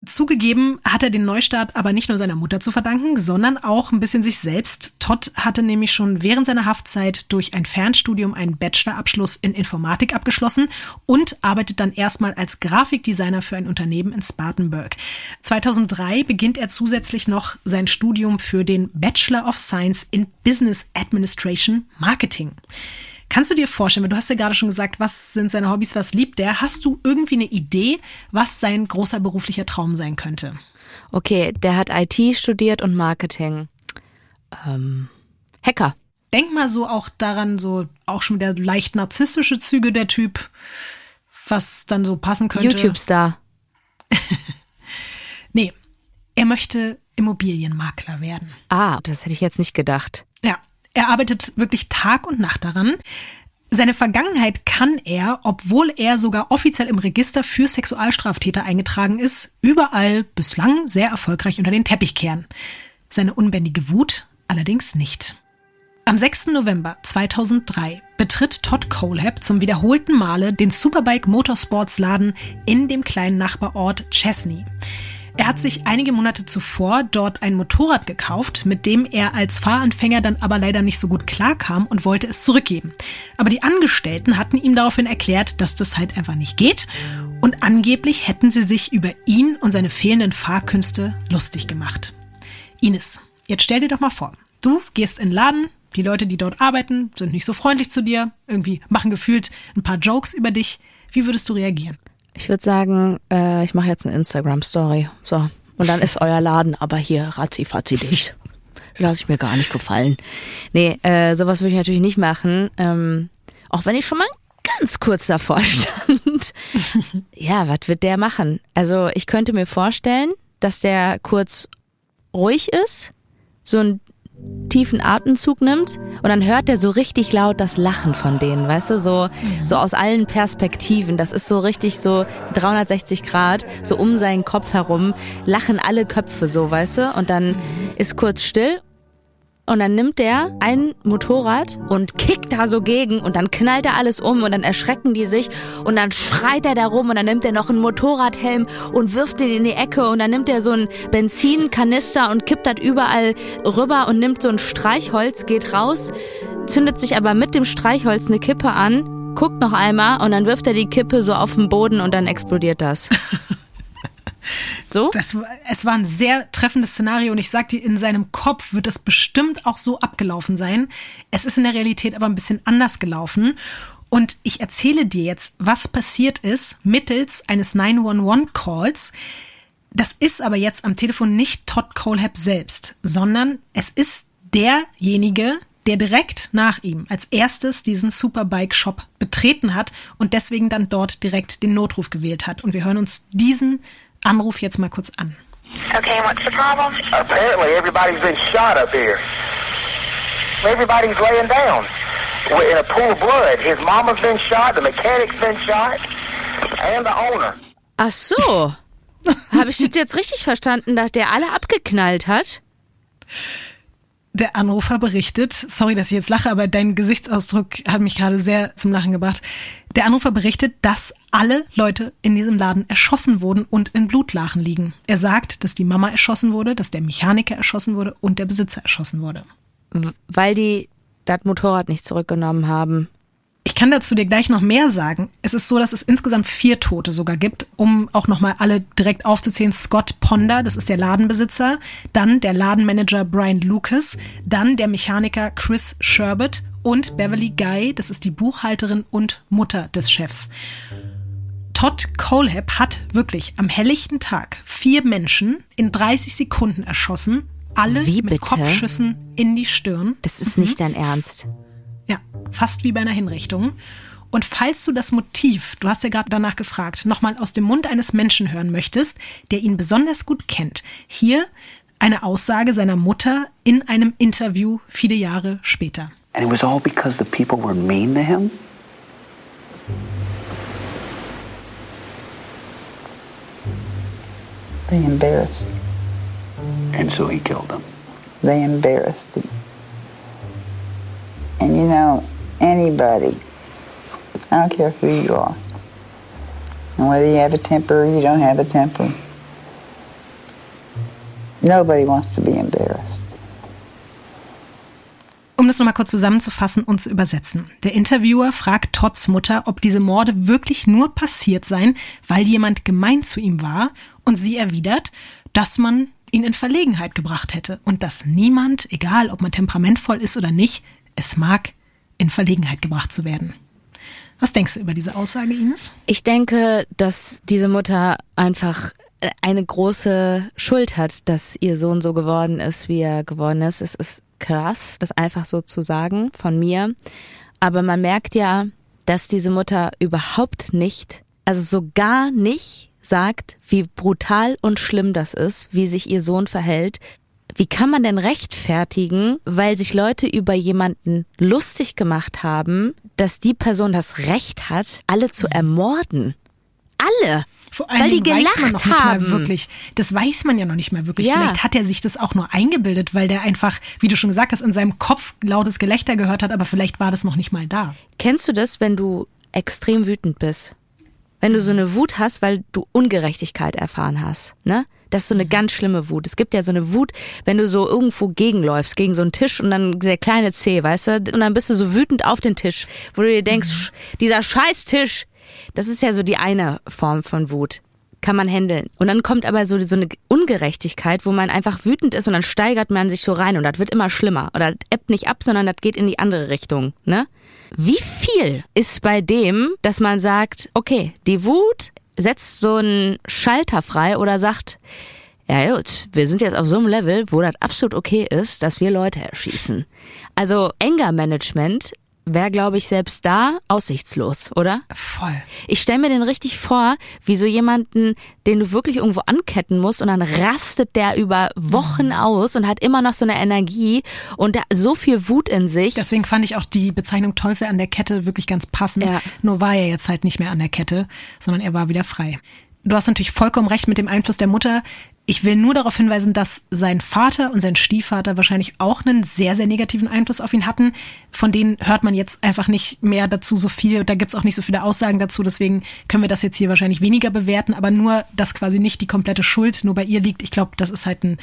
Zugegeben hat er den Neustart aber nicht nur seiner Mutter zu verdanken, sondern auch ein bisschen sich selbst. Todd hatte nämlich schon während seiner Haftzeit durch ein Fernstudium einen Bachelorabschluss in Informatik abgeschlossen und arbeitet dann erstmal als Grafikdesigner für ein Unternehmen in Spartanburg. 2003 beginnt er zusätzlich noch sein Studium für den Bachelor of Science in Business Administration Marketing. Kannst du dir vorstellen, weil du hast ja gerade schon gesagt, was sind seine Hobbys, was liebt er? Hast du irgendwie eine Idee, was sein großer beruflicher Traum sein könnte? Okay, der hat IT studiert und Marketing. Ähm, Hacker. Denk mal so auch daran, so auch schon wieder leicht narzisstische Züge der Typ, was dann so passen könnte. YouTube-Star. [laughs] Nee, er möchte Immobilienmakler werden. Ah, das hätte ich jetzt nicht gedacht. Er arbeitet wirklich Tag und Nacht daran. Seine Vergangenheit kann er, obwohl er sogar offiziell im Register für Sexualstraftäter eingetragen ist, überall bislang sehr erfolgreich unter den Teppich kehren. Seine unbändige Wut allerdings nicht. Am 6. November 2003 betritt Todd Colehab zum wiederholten Male den Superbike Motorsports Laden in dem kleinen Nachbarort Chesney. Er hat sich einige Monate zuvor dort ein Motorrad gekauft, mit dem er als Fahranfänger dann aber leider nicht so gut klarkam und wollte es zurückgeben. Aber die Angestellten hatten ihm daraufhin erklärt, dass das halt einfach nicht geht und angeblich hätten sie sich über ihn und seine fehlenden Fahrkünste lustig gemacht. Ines, jetzt stell dir doch mal vor, du gehst in den Laden, die Leute, die dort arbeiten, sind nicht so freundlich zu dir, irgendwie machen gefühlt ein paar Jokes über dich. Wie würdest du reagieren? Ich würde sagen, äh, ich mache jetzt eine Instagram-Story. So. Und dann ist euer Laden aber hier ratzi-fatzi dicht. Lass ich mir gar nicht gefallen. Nee, äh, sowas würde ich natürlich nicht machen. Ähm, auch wenn ich schon mal ganz kurz davor [laughs] stand. ja, was wird der machen? Also ich könnte mir vorstellen, dass der kurz ruhig ist, so ein tiefen Atemzug nimmt und dann hört er so richtig laut das Lachen von denen, weißt du, so, so aus allen Perspektiven. Das ist so richtig so 360 Grad, so um seinen Kopf herum lachen alle Köpfe so, weißt du, und dann ist kurz still und dann nimmt der ein Motorrad und kickt da so gegen und dann knallt er alles um und dann erschrecken die sich und dann schreit er da rum und dann nimmt er noch einen Motorradhelm und wirft den in die Ecke und dann nimmt er so einen Benzinkanister und kippt das überall rüber und nimmt so ein Streichholz, geht raus, zündet sich aber mit dem Streichholz eine Kippe an, guckt noch einmal und dann wirft er die Kippe so auf den Boden und dann explodiert das. [laughs] So? Das, es war ein sehr treffendes Szenario und ich sag dir, in seinem Kopf wird es bestimmt auch so abgelaufen sein. Es ist in der Realität aber ein bisschen anders gelaufen. Und ich erzähle dir jetzt, was passiert ist mittels eines 911-Calls. Das ist aber jetzt am Telefon nicht Todd Colehab selbst, sondern es ist derjenige, der direkt nach ihm als erstes diesen Superbike-Shop betreten hat und deswegen dann dort direkt den Notruf gewählt hat. Und wir hören uns diesen Anruf jetzt mal kurz an. Okay, what's the problem? Apparently everybody's been shot up here. Everybody's laying down in a pool of blood. His mama's been shot, the mechanic's been shot, and the owner. Ach so. [laughs] Habe ich das jetzt richtig verstanden, dass der alle abgeknallt hat? Der Anrufer berichtet, sorry, dass ich jetzt lache, aber dein Gesichtsausdruck hat mich gerade sehr zum Lachen gebracht. Der Anrufer berichtet, dass alle Leute in diesem Laden erschossen wurden und in Blutlachen liegen. Er sagt, dass die Mama erschossen wurde, dass der Mechaniker erschossen wurde und der Besitzer erschossen wurde. Weil die das Motorrad nicht zurückgenommen haben. Ich kann dazu dir gleich noch mehr sagen. Es ist so, dass es insgesamt vier Tote sogar gibt, um auch nochmal alle direkt aufzuzählen. Scott Ponder, das ist der Ladenbesitzer, dann der Ladenmanager Brian Lucas, dann der Mechaniker Chris Sherbert und Beverly Guy, das ist die Buchhalterin und Mutter des Chefs. Todd Colehab hat wirklich am helllichten Tag vier Menschen in 30 Sekunden erschossen, alle Wie mit bitte? Kopfschüssen in die Stirn. Das ist nicht dein Ernst. Fast wie bei einer Hinrichtung. Und falls du das Motiv, du hast ja gerade danach gefragt, nochmal aus dem Mund eines Menschen hören möchtest, der ihn besonders gut kennt, hier eine Aussage seiner Mutter in einem Interview viele Jahre später. And it was all because the people were mean to him? They embarrassed. And so he killed them. They embarrassed him. And you know, anybody, I don't care who you are, and whether you have a temper or you don't have a temper, nobody wants to be embarrassed. Um das nochmal kurz zusammenzufassen und zu übersetzen. Der Interviewer fragt Todds Mutter, ob diese Morde wirklich nur passiert seien, weil jemand gemein zu ihm war, und sie erwidert, dass man ihn in Verlegenheit gebracht hätte und dass niemand, egal ob man temperamentvoll ist oder nicht, es mag, in Verlegenheit gebracht zu werden. Was denkst du über diese Aussage, Ines? Ich denke, dass diese Mutter einfach eine große Schuld hat, dass ihr Sohn so geworden ist, wie er geworden ist. Es ist krass, das einfach so zu sagen von mir. Aber man merkt ja, dass diese Mutter überhaupt nicht, also so gar nicht sagt, wie brutal und schlimm das ist, wie sich ihr Sohn verhält. Wie kann man denn rechtfertigen, weil sich Leute über jemanden lustig gemacht haben, dass die Person das Recht hat, alle zu ermorden? alle. Vor allen weil die Dingen weiß man gelacht noch nicht haben. mal wirklich. Das weiß man ja noch nicht mal wirklich. Ja. Vielleicht hat er sich das auch nur eingebildet, weil der einfach, wie du schon gesagt hast, in seinem Kopf lautes Gelächter gehört hat, aber vielleicht war das noch nicht mal da. Kennst du das, wenn du extrem wütend bist? Wenn du so eine Wut hast, weil du Ungerechtigkeit erfahren hast, ne? Das ist so eine ganz schlimme Wut. Es gibt ja so eine Wut, wenn du so irgendwo gegenläufst, gegen so einen Tisch und dann der kleine C, weißt du? Und dann bist du so wütend auf den Tisch, wo du dir denkst, "Sch- dieser Scheißtisch. Das ist ja so die eine Form von Wut. Kann man handeln. Und dann kommt aber so, so eine Ungerechtigkeit, wo man einfach wütend ist und dann steigert man sich so rein und das wird immer schlimmer. Oder das ebbt nicht ab, sondern das geht in die andere Richtung, ne? Wie viel ist bei dem, dass man sagt, okay, die Wut setzt so einen Schalter frei oder sagt, ja gut, wir sind jetzt auf so einem Level, wo das absolut okay ist, dass wir Leute erschießen. Also Anger-Management wäre, glaube ich, selbst da aussichtslos, oder? Voll. Ich stelle mir den richtig vor, wie so jemanden, den du wirklich irgendwo anketten musst und dann rastet der über Wochen aus und hat immer noch so eine Energie und so viel Wut in sich. Deswegen fand ich auch die Bezeichnung Teufel an der Kette wirklich ganz passend. Ja. Nur war er jetzt halt nicht mehr an der Kette, sondern er war wieder frei. Du hast natürlich vollkommen recht mit dem Einfluss der Mutter. Ich will nur darauf hinweisen, dass sein Vater und sein Stiefvater wahrscheinlich auch einen sehr, sehr negativen Einfluss auf ihn hatten. Von denen hört man jetzt einfach nicht mehr dazu so viel. Da gibt's auch nicht so viele Aussagen dazu. Deswegen können wir das jetzt hier wahrscheinlich weniger bewerten. Aber nur, dass quasi nicht die komplette Schuld nur bei ihr liegt. Ich glaube, das ist halt ein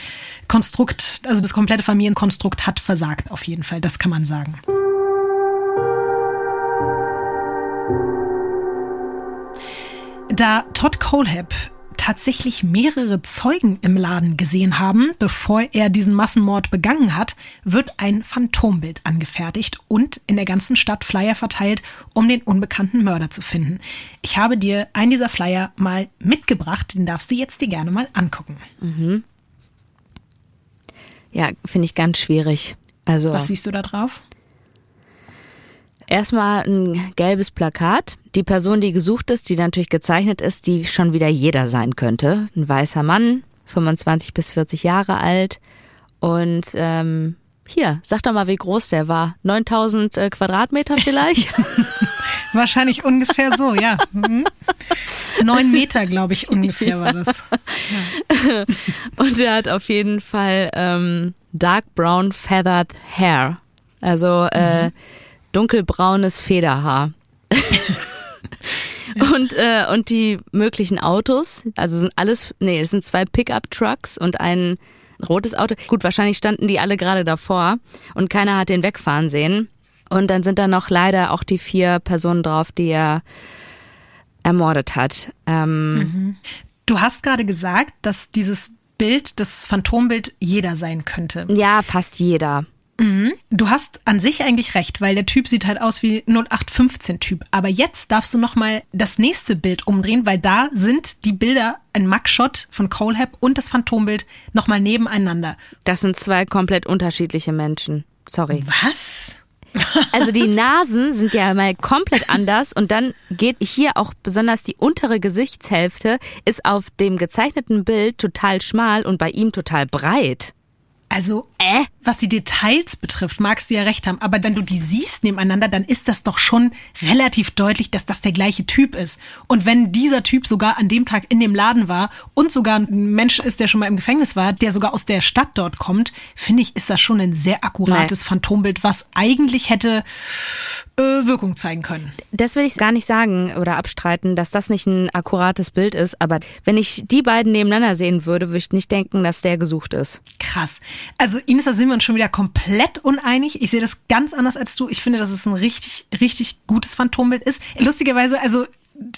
Konstrukt, also das komplette Familienkonstrukt hat versagt auf jeden Fall. Das kann man sagen. Da Todd Colehab tatsächlich mehrere Zeugen im Laden gesehen haben, bevor er diesen Massenmord begangen hat, wird ein Phantombild angefertigt und in der ganzen Stadt Flyer verteilt, um den unbekannten Mörder zu finden. Ich habe dir einen dieser Flyer mal mitgebracht, den darfst du jetzt dir gerne mal angucken. Ja, finde ich ganz schwierig. Also Was siehst du da drauf? Erstmal ein gelbes Plakat. Die Person, die gesucht ist, die natürlich gezeichnet ist, die schon wieder jeder sein könnte. Ein weißer Mann, 25 bis 40 Jahre alt. Und ähm, hier, sag doch mal, wie groß der war. 9000 äh, Quadratmeter vielleicht? [laughs] [laughs] Wahrscheinlich ungefähr so, ja. Mhm. Neun Meter, glaube ich, ungefähr war das. Und er hat auf jeden Fall ähm, dark brown feathered hair. Also äh, dunkelbraunes Federhaar. Und, äh, und die möglichen Autos, also sind alles, nee, es sind zwei Pickup-Trucks und ein rotes Auto. Gut, wahrscheinlich standen die alle gerade davor und keiner hat den wegfahren sehen. Und dann sind da noch leider auch die vier Personen drauf, die er ermordet hat. Ähm, Du hast gerade gesagt, dass dieses Bild, das Phantombild, jeder sein könnte. Ja, fast jeder. Du hast an sich eigentlich recht, weil der Typ sieht halt aus wie 0815-Typ. Aber jetzt darfst du nochmal das nächste Bild umdrehen, weil da sind die Bilder, ein Mugshot von Colehab und das Phantombild nochmal nebeneinander. Das sind zwei komplett unterschiedliche Menschen. Sorry. Was? Also die Nasen sind ja mal komplett anders und dann geht hier auch besonders die untere Gesichtshälfte ist auf dem gezeichneten Bild total schmal und bei ihm total breit. Also, äh, was die Details betrifft, magst du ja recht haben. Aber wenn du die siehst nebeneinander, dann ist das doch schon relativ deutlich, dass das der gleiche Typ ist. Und wenn dieser Typ sogar an dem Tag in dem Laden war und sogar ein Mensch ist, der schon mal im Gefängnis war, der sogar aus der Stadt dort kommt, finde ich, ist das schon ein sehr akkurates Phantombild, was eigentlich hätte äh, Wirkung zeigen können. Das will ich gar nicht sagen oder abstreiten, dass das nicht ein akkurates Bild ist, aber wenn ich die beiden nebeneinander sehen würde, würde ich nicht denken, dass der gesucht ist. Krass. Also Ines, da sind wir uns schon wieder komplett uneinig. Ich sehe das ganz anders als du. Ich finde, dass es ein richtig, richtig gutes Phantombild ist. Lustigerweise, also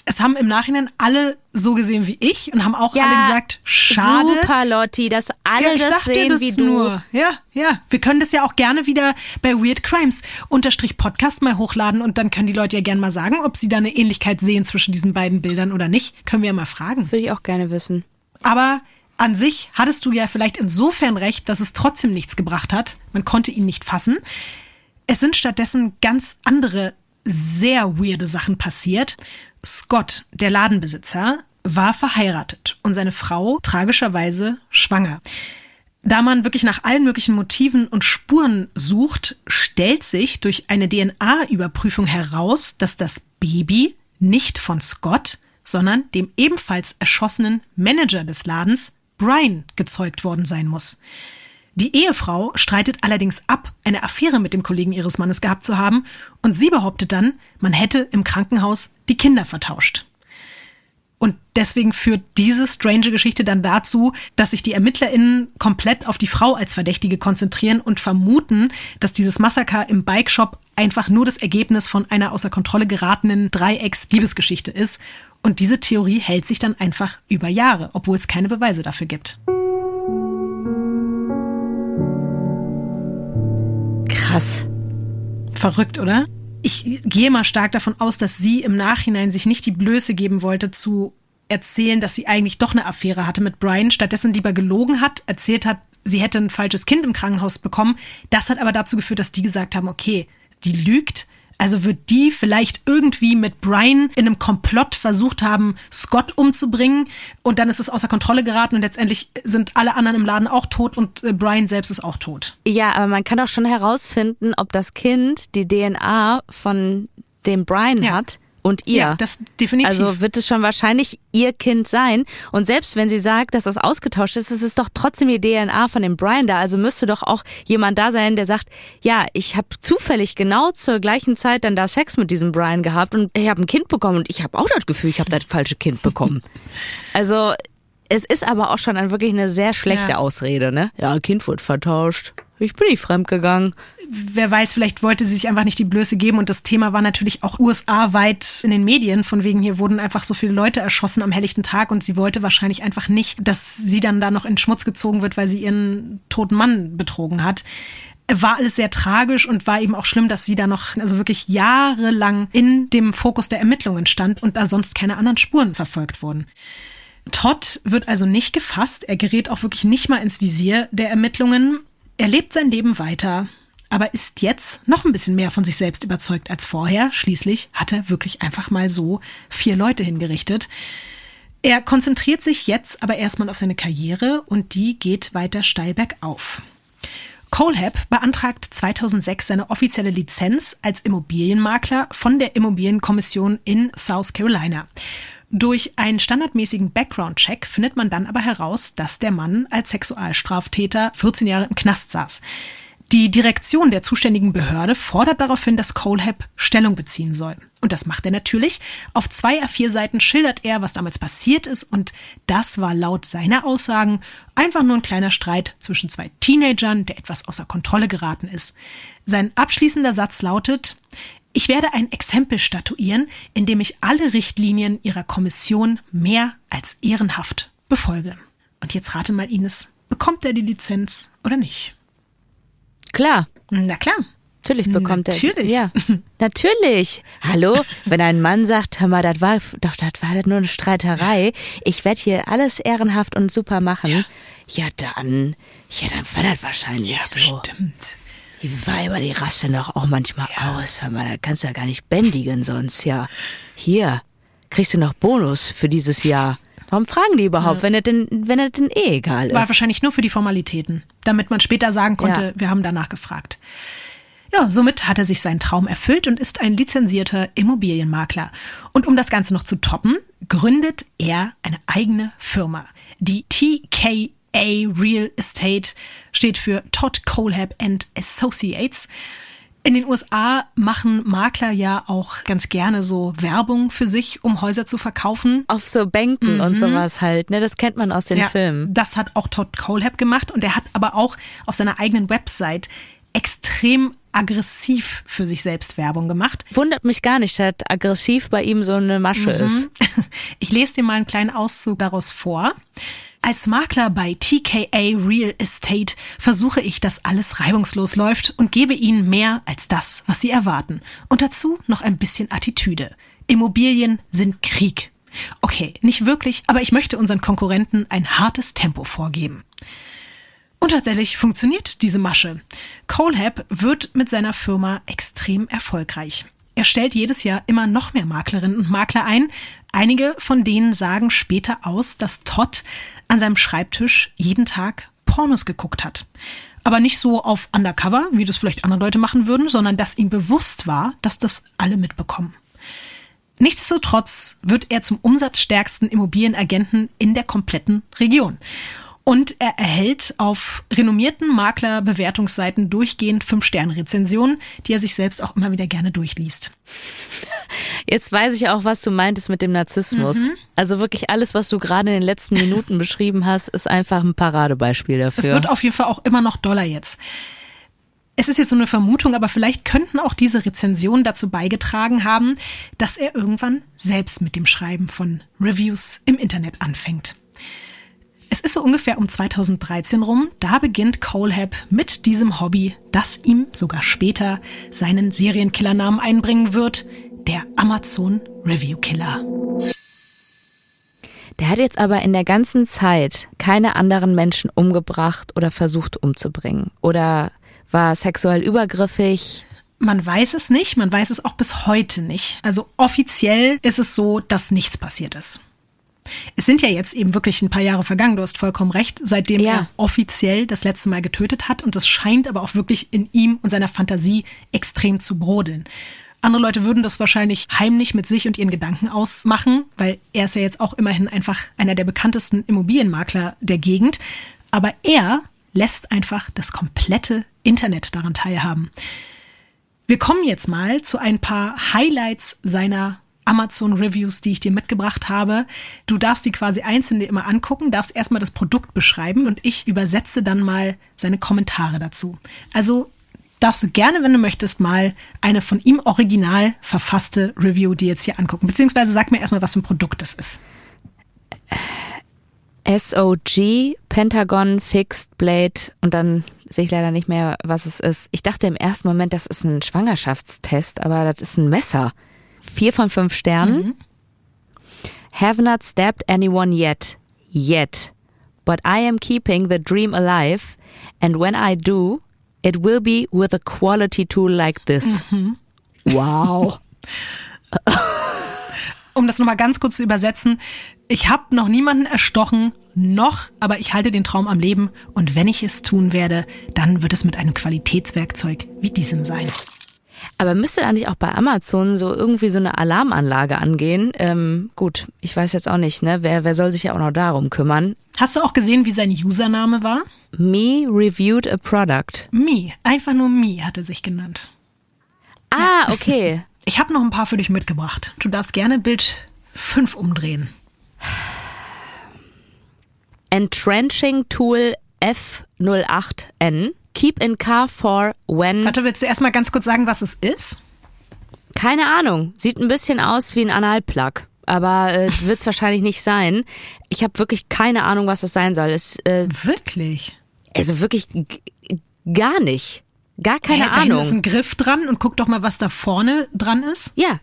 es haben im Nachhinein alle so gesehen wie ich und haben auch alle gesagt, schade. Super, Lotti, dass alle ja, das sehen das wie du. nur. Ja, ja. Wir können das ja auch gerne wieder bei Weird Crimes unterstrich Podcast mal hochladen und dann können die Leute ja gerne mal sagen, ob sie da eine Ähnlichkeit sehen zwischen diesen beiden Bildern oder nicht. Können wir ja mal fragen. Würde ich auch gerne wissen. Aber an sich hattest du ja vielleicht insofern recht, dass es trotzdem nichts gebracht hat. Man konnte ihn nicht fassen. Es sind stattdessen ganz andere, sehr weirde Sachen passiert. Scott, der Ladenbesitzer, war verheiratet und seine Frau tragischerweise schwanger. Da man wirklich nach allen möglichen Motiven und Spuren sucht, stellt sich durch eine DNA-Überprüfung heraus, dass das Baby nicht von Scott, sondern dem ebenfalls erschossenen Manager des Ladens, Brian, gezeugt worden sein muss. Die Ehefrau streitet allerdings ab, eine Affäre mit dem Kollegen ihres Mannes gehabt zu haben, und sie behauptet dann, man hätte im Krankenhaus die Kinder vertauscht. Und deswegen führt diese strange Geschichte dann dazu, dass sich die ErmittlerInnen komplett auf die Frau als Verdächtige konzentrieren und vermuten, dass dieses Massaker im Bikeshop einfach nur das Ergebnis von einer außer Kontrolle geratenen Dreiecks-Liebesgeschichte ist. Und diese Theorie hält sich dann einfach über Jahre, obwohl es keine Beweise dafür gibt. Krass. Verrückt, oder? Ich gehe mal stark davon aus, dass sie im Nachhinein sich nicht die Blöße geben wollte zu erzählen, dass sie eigentlich doch eine Affäre hatte mit Brian, stattdessen lieber gelogen hat, erzählt hat, sie hätte ein falsches Kind im Krankenhaus bekommen. Das hat aber dazu geführt, dass die gesagt haben, okay, die lügt, also wird die vielleicht irgendwie mit Brian in einem Komplott versucht haben, Scott umzubringen und dann ist es außer Kontrolle geraten und letztendlich sind alle anderen im Laden auch tot und äh, Brian selbst ist auch tot. Ja, aber man kann auch schon herausfinden, ob das Kind die DNA von dem Brian Ja. hat und ihr. Ja, das definitiv. Also wird es schon wahrscheinlich ihr Kind sein. Und selbst wenn sie sagt, dass das ausgetauscht ist, ist es doch trotzdem die DNA von dem Brian da. Also müsste doch auch jemand da sein, der sagt, ja, ich habe zufällig genau zur gleichen Zeit dann da Sex mit diesem Brian gehabt und ich habe ein Kind bekommen und ich habe auch das Gefühl, ich habe das falsche Kind bekommen. [laughs] also es ist aber auch schon ein, wirklich eine sehr schlechte Ja. Ausrede, ne? Ja, Kind wurde vertauscht. Ich bin nicht fremdgegangen. wer weiß, vielleicht wollte sie sich einfach nicht die Blöße geben und das Thema war natürlich auch USA-weit in den Medien, von wegen hier wurden einfach so viele Leute erschossen am helllichten Tag und sie wollte wahrscheinlich einfach nicht, dass sie dann da noch in Schmutz gezogen wird, weil sie ihren toten Mann betrogen hat. War alles sehr tragisch und war eben auch schlimm, dass sie da noch, also wirklich jahrelang in dem Fokus der Ermittlungen stand und da sonst keine anderen Spuren verfolgt wurden. Todd wird also nicht gefasst, er gerät auch wirklich nicht mal ins Visier der Ermittlungen. Er lebt sein Leben weiter, aber ist jetzt noch ein bisschen mehr von sich selbst überzeugt als vorher. Schließlich hat er wirklich einfach mal so vier Leute hingerichtet. Er konzentriert sich jetzt aber erstmal auf seine Karriere und die geht weiter steil bergauf. Colehab beantragt 2006 seine offizielle Lizenz als Immobilienmakler von der Immobilienkommission in South Carolina. Durch einen standardmäßigen Background-Check findet man dann aber heraus, dass der Mann als Sexualstraftäter 14 Jahre im Knast saß. Die Direktion der zuständigen Behörde fordert daraufhin, dass Colehab Stellung beziehen soll. Und das macht er natürlich. Auf zwei A4 Seiten schildert er, was damals passiert ist. Und das war laut seiner Aussagen einfach nur ein kleiner Streit zwischen zwei Teenagern, der etwas außer Kontrolle geraten ist. Sein abschließender Satz lautet, ich werde ein Exempel statuieren, indem ich alle Richtlinien Ihrer Kommission mehr als ehrenhaft befolge. Und jetzt rate mal, Ines, bekommt er die Lizenz oder nicht? Klar. Na klar. Natürlich bekommt Natürlich. er. Ja, [laughs] natürlich. Hallo, wenn ein Mann sagt, hör mal, das war doch, das war nur eine Streiterei. Ich werde hier alles ehrenhaft und super machen. Ja, dann, ja, dann war das wahrscheinlich so. Stimmt. Die Weiber, die rasten doch auch manchmal aus. Hör mal, da kannst du ja gar nicht bändigen sonst, ja. Hier, kriegst du noch Bonus für dieses Jahr. Warum fragen die überhaupt, wenn es denn, wenn es denn eh egal War ist? wahrscheinlich nur für die Formalitäten, damit man später sagen konnte, Ja. wir haben danach gefragt. Ja, somit hat er sich seinen Traum erfüllt und ist ein lizenzierter Immobilienmakler. Und um das Ganze noch zu toppen, gründet er eine eigene Firma. Die TKA Real Estate steht für Todd Colehab and Associates. In den USA machen Makler ja auch ganz gerne so Werbung für sich, um Häuser zu verkaufen. Auf so Bänken und sowas halt, ne? Das kennt man aus den Mhm. Ja, Filmen. Das hat auch Todd Colehab gemacht und er hat aber auch auf seiner eigenen Website extrem aggressiv für sich selbst Werbung gemacht. Wundert mich gar nicht, dass aggressiv bei ihm so eine Masche ist. [laughs] Ich lese dir mal einen kleinen Auszug daraus vor. Als Makler bei TKA Real Estate versuche ich, dass alles reibungslos läuft und gebe ihnen mehr als das, was sie erwarten. Und dazu noch ein bisschen Attitüde. Immobilien sind Krieg. Okay, nicht wirklich, aber ich möchte unseren Konkurrenten ein hartes Tempo vorgeben. Und tatsächlich funktioniert diese Masche. Colehab wird mit seiner Firma extrem erfolgreich. Er stellt jedes Jahr immer noch mehr Maklerinnen und Makler ein. Einige von denen sagen später aus, dass Todd an seinem Schreibtisch jeden Tag Pornos geguckt hat. Aber nicht so auf Undercover, wie das vielleicht andere Leute machen würden, sondern dass ihm bewusst war, dass das alle mitbekommen. Nichtsdestotrotz wird er zum umsatzstärksten Immobilienagenten in der kompletten Region. Und er erhält auf renommierten Maklerbewertungsseiten durchgehend 5-Sterne-Rezensionen, die er sich selbst auch immer wieder gerne durchliest. Jetzt weiß ich auch, was du meintest mit dem Narzissmus. Also wirklich alles, was du gerade in den letzten Minuten [laughs] beschrieben hast, ist einfach ein Paradebeispiel dafür. Es wird auf jeden Fall auch immer noch doller jetzt. Es ist jetzt so eine Vermutung, aber vielleicht könnten auch diese Rezensionen dazu beigetragen haben, dass er irgendwann selbst mit dem Schreiben von Reviews im Internet anfängt. Es ist so ungefähr um 2013 rum, da beginnt Colehab mit diesem Hobby, das ihm sogar später seinen Serienkillernamen einbringen wird, der Amazon Review Killer. Der hat jetzt aber in der ganzen Zeit keine anderen Menschen umgebracht oder versucht umzubringen. Oder war sexuell übergriffig. Man weiß es nicht, man weiß es auch bis heute nicht. Also offiziell ist es so, dass nichts passiert ist. Es sind ja jetzt eben wirklich ein paar Jahre vergangen, du hast vollkommen recht, seitdem Ja. er offiziell das letzte Mal getötet hat und es scheint aber auch wirklich in ihm und seiner Fantasie extrem zu brodeln. Andere Leute würden das wahrscheinlich heimlich mit sich und ihren Gedanken ausmachen, weil er ist ja jetzt auch immerhin einfach einer der bekanntesten Immobilienmakler der Gegend. Aber er lässt einfach das komplette Internet daran teilhaben. Wir kommen jetzt mal zu ein paar Highlights seiner Amazon Reviews, die ich dir mitgebracht habe. Du darfst die quasi einzeln dir immer angucken, darfst erstmal das Produkt beschreiben und ich übersetze dann mal seine Kommentare dazu. Also darfst du gerne, wenn du möchtest, mal eine von ihm original verfasste Review dir jetzt hier angucken. Beziehungsweise sag mir erstmal, was für ein Produkt das ist. SOG, Pentagon, Fixed Blade und dann sehe ich leider nicht mehr, was es ist. Ich dachte im ersten Moment, das ist ein Schwangerschaftstest, aber das ist ein Messer. Vier von fünf Sternen. Have not stabbed anyone yet. Yet. But I am keeping the dream alive. And when I do, it will be with a quality tool like this. Wow. [laughs] Um das nochmal ganz kurz zu übersetzen, ich habe noch niemanden erstochen, noch, aber ich halte den Traum am Leben und wenn ich es tun werde, dann wird es mit einem Qualitätswerkzeug wie diesem sein. Aber müsste da nicht auch bei Amazon so irgendwie so eine Alarmanlage angehen? Ähm, gut, ich weiß jetzt auch nicht, ne? Wer, wer soll sich ja auch noch darum kümmern? Hast du auch gesehen, wie sein Username war? Me reviewed a product. Mi, einfach nur Mi hat er sich genannt. Ah, okay. [laughs] Ich habe noch ein paar für dich mitgebracht. Du darfst gerne Bild 5 umdrehen. Entrenching Tool F08N. Keep in car for when. Warte, willst du erstmal ganz kurz sagen, was es ist? Keine Ahnung. Sieht ein bisschen aus wie ein Analplug. Aber äh, [laughs] wird's wahrscheinlich nicht sein. Ich habe wirklich keine Ahnung, was das sein soll. Es, äh, Wirklich? also wirklich gar nicht. Gar keine da hinten Ahnung. ist ein Griff dran und guck doch mal, was da vorne dran ist. Ja.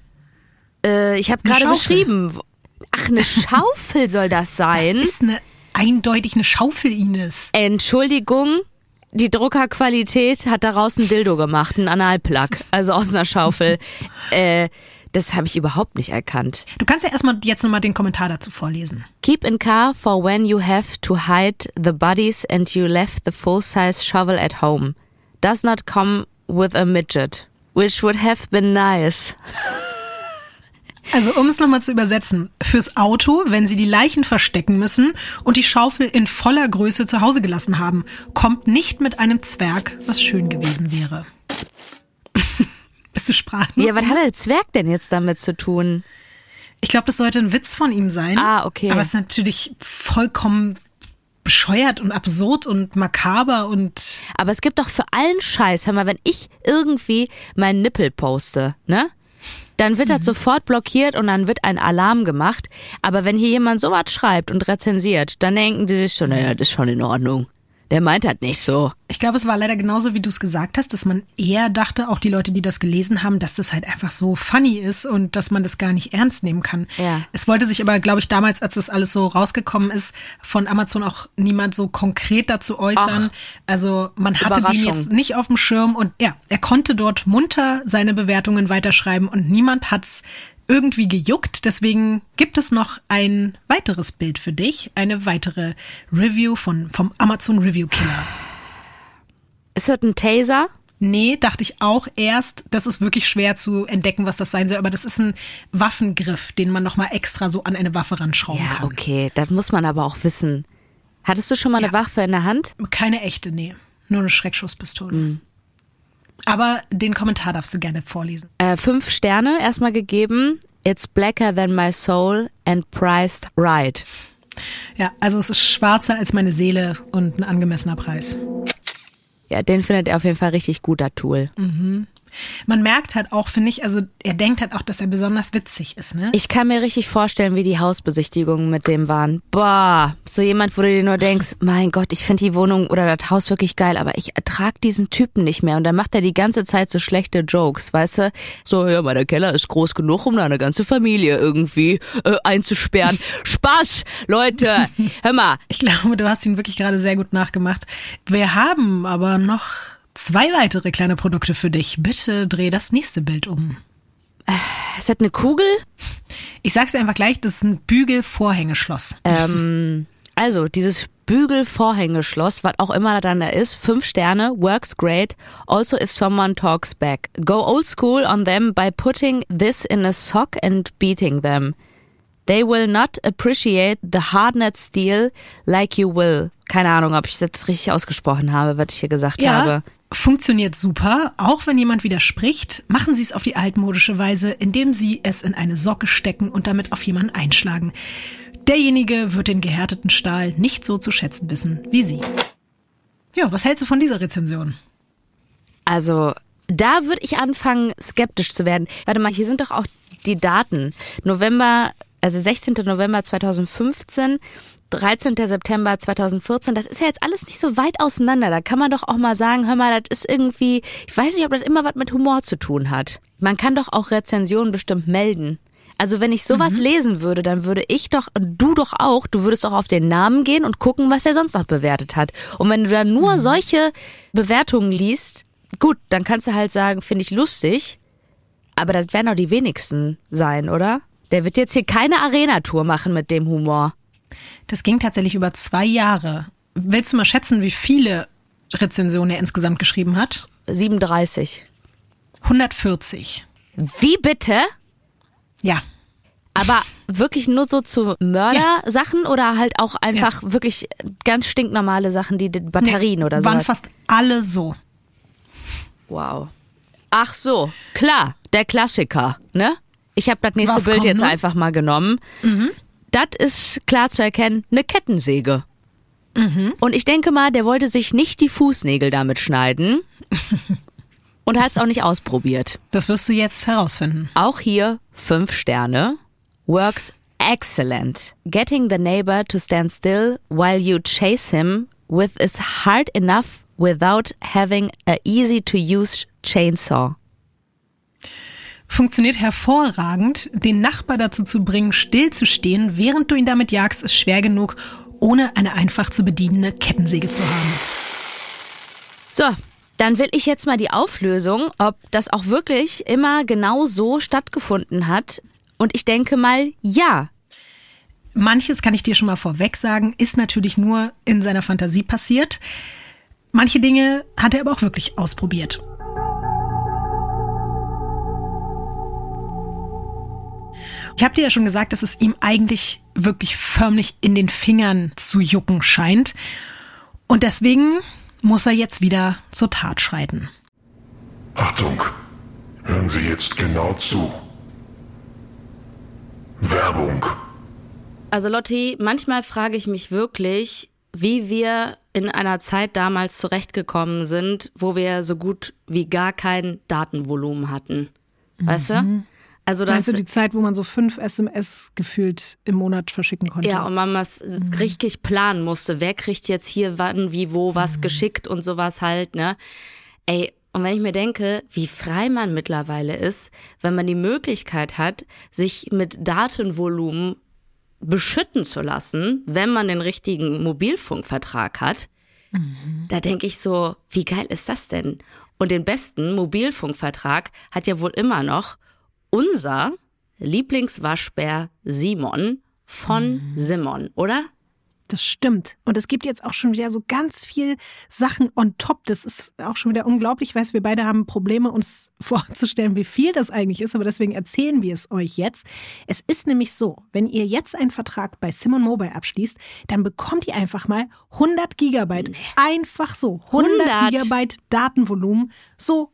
Äh, ich habe gerade beschrieben. Ach, eine [laughs] Schaufel soll das sein. Das ist eine eindeutig eine Schaufel, Ines. Entschuldigung, die Druckerqualität hat daraus ein Dildo gemacht, ein Analplug, also aus einer Schaufel. [laughs] äh, das habe ich überhaupt nicht erkannt. Du kannst ja erstmal jetzt nochmal den Kommentar dazu vorlesen. Keep in car for when you have to hide the bodies and you left the full-size shovel at home. Does not come with a midget, which would have been nice. [laughs] Also um es nochmal zu übersetzen, fürs Auto, wenn Sie die Leichen verstecken müssen und die Schaufel in voller Größe zu Hause gelassen haben, kommt nicht mit einem Zwerg, was schön gewesen wäre. [laughs] Bist du sprachlos? Ja, was hat der Zwerg denn jetzt damit zu tun? Ich glaube, das sollte ein Witz von ihm sein. Ah, okay. Aber es ist natürlich vollkommen bescheuert und absurd und makaber und Aber es gibt doch für allen Scheiß, hör mal, wenn ich irgendwie meinen Nippel poste, ne? Dann wird das sofort blockiert und dann wird ein Alarm gemacht. Aber wenn hier jemand sowas schreibt und rezensiert, dann denken die sich schon, naja, das ist schon in Ordnung. Der meint das nicht so. ich glaube, es war leider genauso, wie du es gesagt hast, dass man eher dachte, auch die Leute, die das gelesen haben, dass das halt einfach so funny ist und dass man das gar nicht ernst nehmen kann. Ja. Es wollte sich aber, glaube ich, damals, als das alles so rausgekommen ist, von Amazon auch niemand so konkret dazu äußern. also man hatte den jetzt nicht auf dem Schirm und ja, er konnte dort munter seine Bewertungen weiterschreiben und niemand hat's irgendwie gejuckt. Deswegen gibt es noch ein weiteres Bild für dich, eine weitere Review von vom Amazon Review Killer. Ist das ein Taser? Nee, dachte ich auch erst. Das ist wirklich schwer zu entdecken, was das sein soll. Aber das ist ein Waffengriff, den man nochmal extra so an eine Waffe ranschrauben Ja, kann. okay, das muss man aber auch wissen. Hattest du schon mal eine Ja. Waffe in der Hand? Keine echte, nee. Nur eine Schreckschusspistole. Mhm. Aber den Kommentar darfst du gerne vorlesen. Äh, fünf Sterne erstmal gegeben. It's blacker than my soul and priced right. Ja, also es ist schwarzer als meine Seele und ein angemessener Preis. Ja, den findet er auf jeden Fall richtig gut, der Tool. Man merkt halt auch, finde ich, also er denkt halt auch, dass er besonders witzig ist, ne? Ich kann mir richtig vorstellen, wie die Hausbesichtigungen mit dem waren. Boah, so jemand, wo du dir nur denkst, [laughs] mein Gott, ich finde die Wohnung oder das Haus wirklich geil, aber ich ertrag diesen Typen nicht mehr. Und dann macht er die ganze Zeit so schlechte Jokes, weißt du? So, ja, mein Keller ist groß genug, um da eine ganze Familie irgendwie äh, einzusperren. [laughs] Spaß, Leute, [laughs] hör mal. Ich glaube, du hast ihn wirklich gerade sehr gut nachgemacht. Wir haben aber noch zwei weitere kleine Produkte für dich. Bitte dreh das nächste Bild um. Es hat eine Kugel. Ich sag's dir einfach gleich, das ist ein Bügelvorhängeschloss. Ähm, also, dieses Bügelvorhängeschloss, was auch immer dann da ist, fünf Sterne, works great. Also if someone talks back. Go old school on them by putting this in a sock and beating them. They will not appreciate the hardnet steel like you will. Keine Ahnung, ob ich jetzt richtig ausgesprochen habe, was ich hier gesagt habe. Funktioniert super. Auch wenn jemand widerspricht, machen Sie es auf die altmodische Weise, indem Sie es in eine Socke stecken und damit auf jemanden einschlagen. Derjenige wird den gehärteten Stahl nicht so zu schätzen wissen wie Sie. Ja, was hältst du von dieser Rezension? Also, da würde ich anfangen, skeptisch zu werden. Warte mal, hier sind doch auch die Daten. November, also 16. November 2015, 13. September 2014, das ist ja jetzt alles nicht so weit auseinander. Da kann man doch auch mal sagen, hör mal, das ist irgendwie, ich weiß nicht, ob das immer was mit Humor zu tun hat. Man kann doch auch Rezensionen bestimmt melden. Also wenn ich sowas lesen würde, dann würde ich doch, du doch auch, du würdest auch auf den Namen gehen und gucken, was er sonst noch bewertet hat. Und wenn du dann nur solche Bewertungen liest, gut, dann kannst du halt sagen, finde ich lustig, aber das werden doch die wenigsten sein, oder? Der wird jetzt hier keine Arena-Tour machen mit dem Humor. Das ging tatsächlich über zwei Jahre. Willst du mal schätzen, wie viele Rezensionen er insgesamt geschrieben hat? 37. 140. Wie bitte? Ja. Aber wirklich nur so zu Mördersachen oder halt auch einfach wirklich ganz stinknormale Sachen, die Batterien Nee, oder so. Waren fast alle so. Wow. Ach so, klar, der Klassiker, ne? Ich habe das nächste Was Bild kommt jetzt nun? einfach mal genommen. Das ist klar zu erkennen, eine Kettensäge. Und ich denke mal, der wollte sich nicht die Fußnägel damit schneiden [laughs] und hat es auch nicht ausprobiert. Das wirst du jetzt herausfinden. Auch hier fünf Sterne. Works excellent. Getting the neighbor to stand still while you chase him with is hard enough without having a easy to use chainsaw. Funktioniert hervorragend. Den Nachbar dazu zu bringen, stillzustehen, während du ihn damit jagst, ist schwer genug, ohne eine einfach zu bedienende Kettensäge zu haben. So, dann will ich jetzt mal die Auflösung, ob das auch wirklich immer genau so stattgefunden hat. Und ich denke mal, ja. Manches kann ich dir schon mal vorweg sagen, ist natürlich nur in seiner Fantasie passiert. Manche Dinge hat er aber auch wirklich ausprobiert. Ich habe dir ja schon gesagt, dass es ihm eigentlich wirklich förmlich in den Fingern zu jucken scheint. Und deswegen muss er jetzt wieder zur Tat schreiten. Achtung, hören Sie jetzt genau zu. Werbung. Also Lotti, manchmal frage ich mich wirklich, wie wir in einer Zeit damals zurechtgekommen sind, wo wir so gut wie gar kein Datenvolumen hatten. Weißt du? Also das, Weißt du, die Zeit, wo man so fünf SMS gefühlt im Monat verschicken konnte. ja, und man was richtig planen musste. Wer kriegt jetzt hier wann, wie, wo, was geschickt und sowas halt, ne? Ey, und wenn ich mir denke, wie frei man mittlerweile ist, wenn man die Möglichkeit hat, sich mit Datenvolumen beschütten zu lassen, wenn man den richtigen Mobilfunkvertrag hat, da denke ich so, wie geil ist das denn? Und den besten Mobilfunkvertrag hat ja wohl immer noch unser Lieblingswaschbär Simon von Simon, oder? Das stimmt. Und es gibt jetzt auch schon wieder so ganz viel Sachen on top. Das ist auch schon wieder unglaublich. Ich weiß, wir beide haben Probleme, uns [laughs] vorzustellen, wie viel das eigentlich ist, aber deswegen erzählen wir es euch jetzt. Es ist nämlich so, wenn ihr jetzt einen Vertrag bei Simon Mobile abschließt, dann bekommt ihr einfach mal 100 Gigabyte. Einfach so. 100, 100? Gigabyte Datenvolumen. So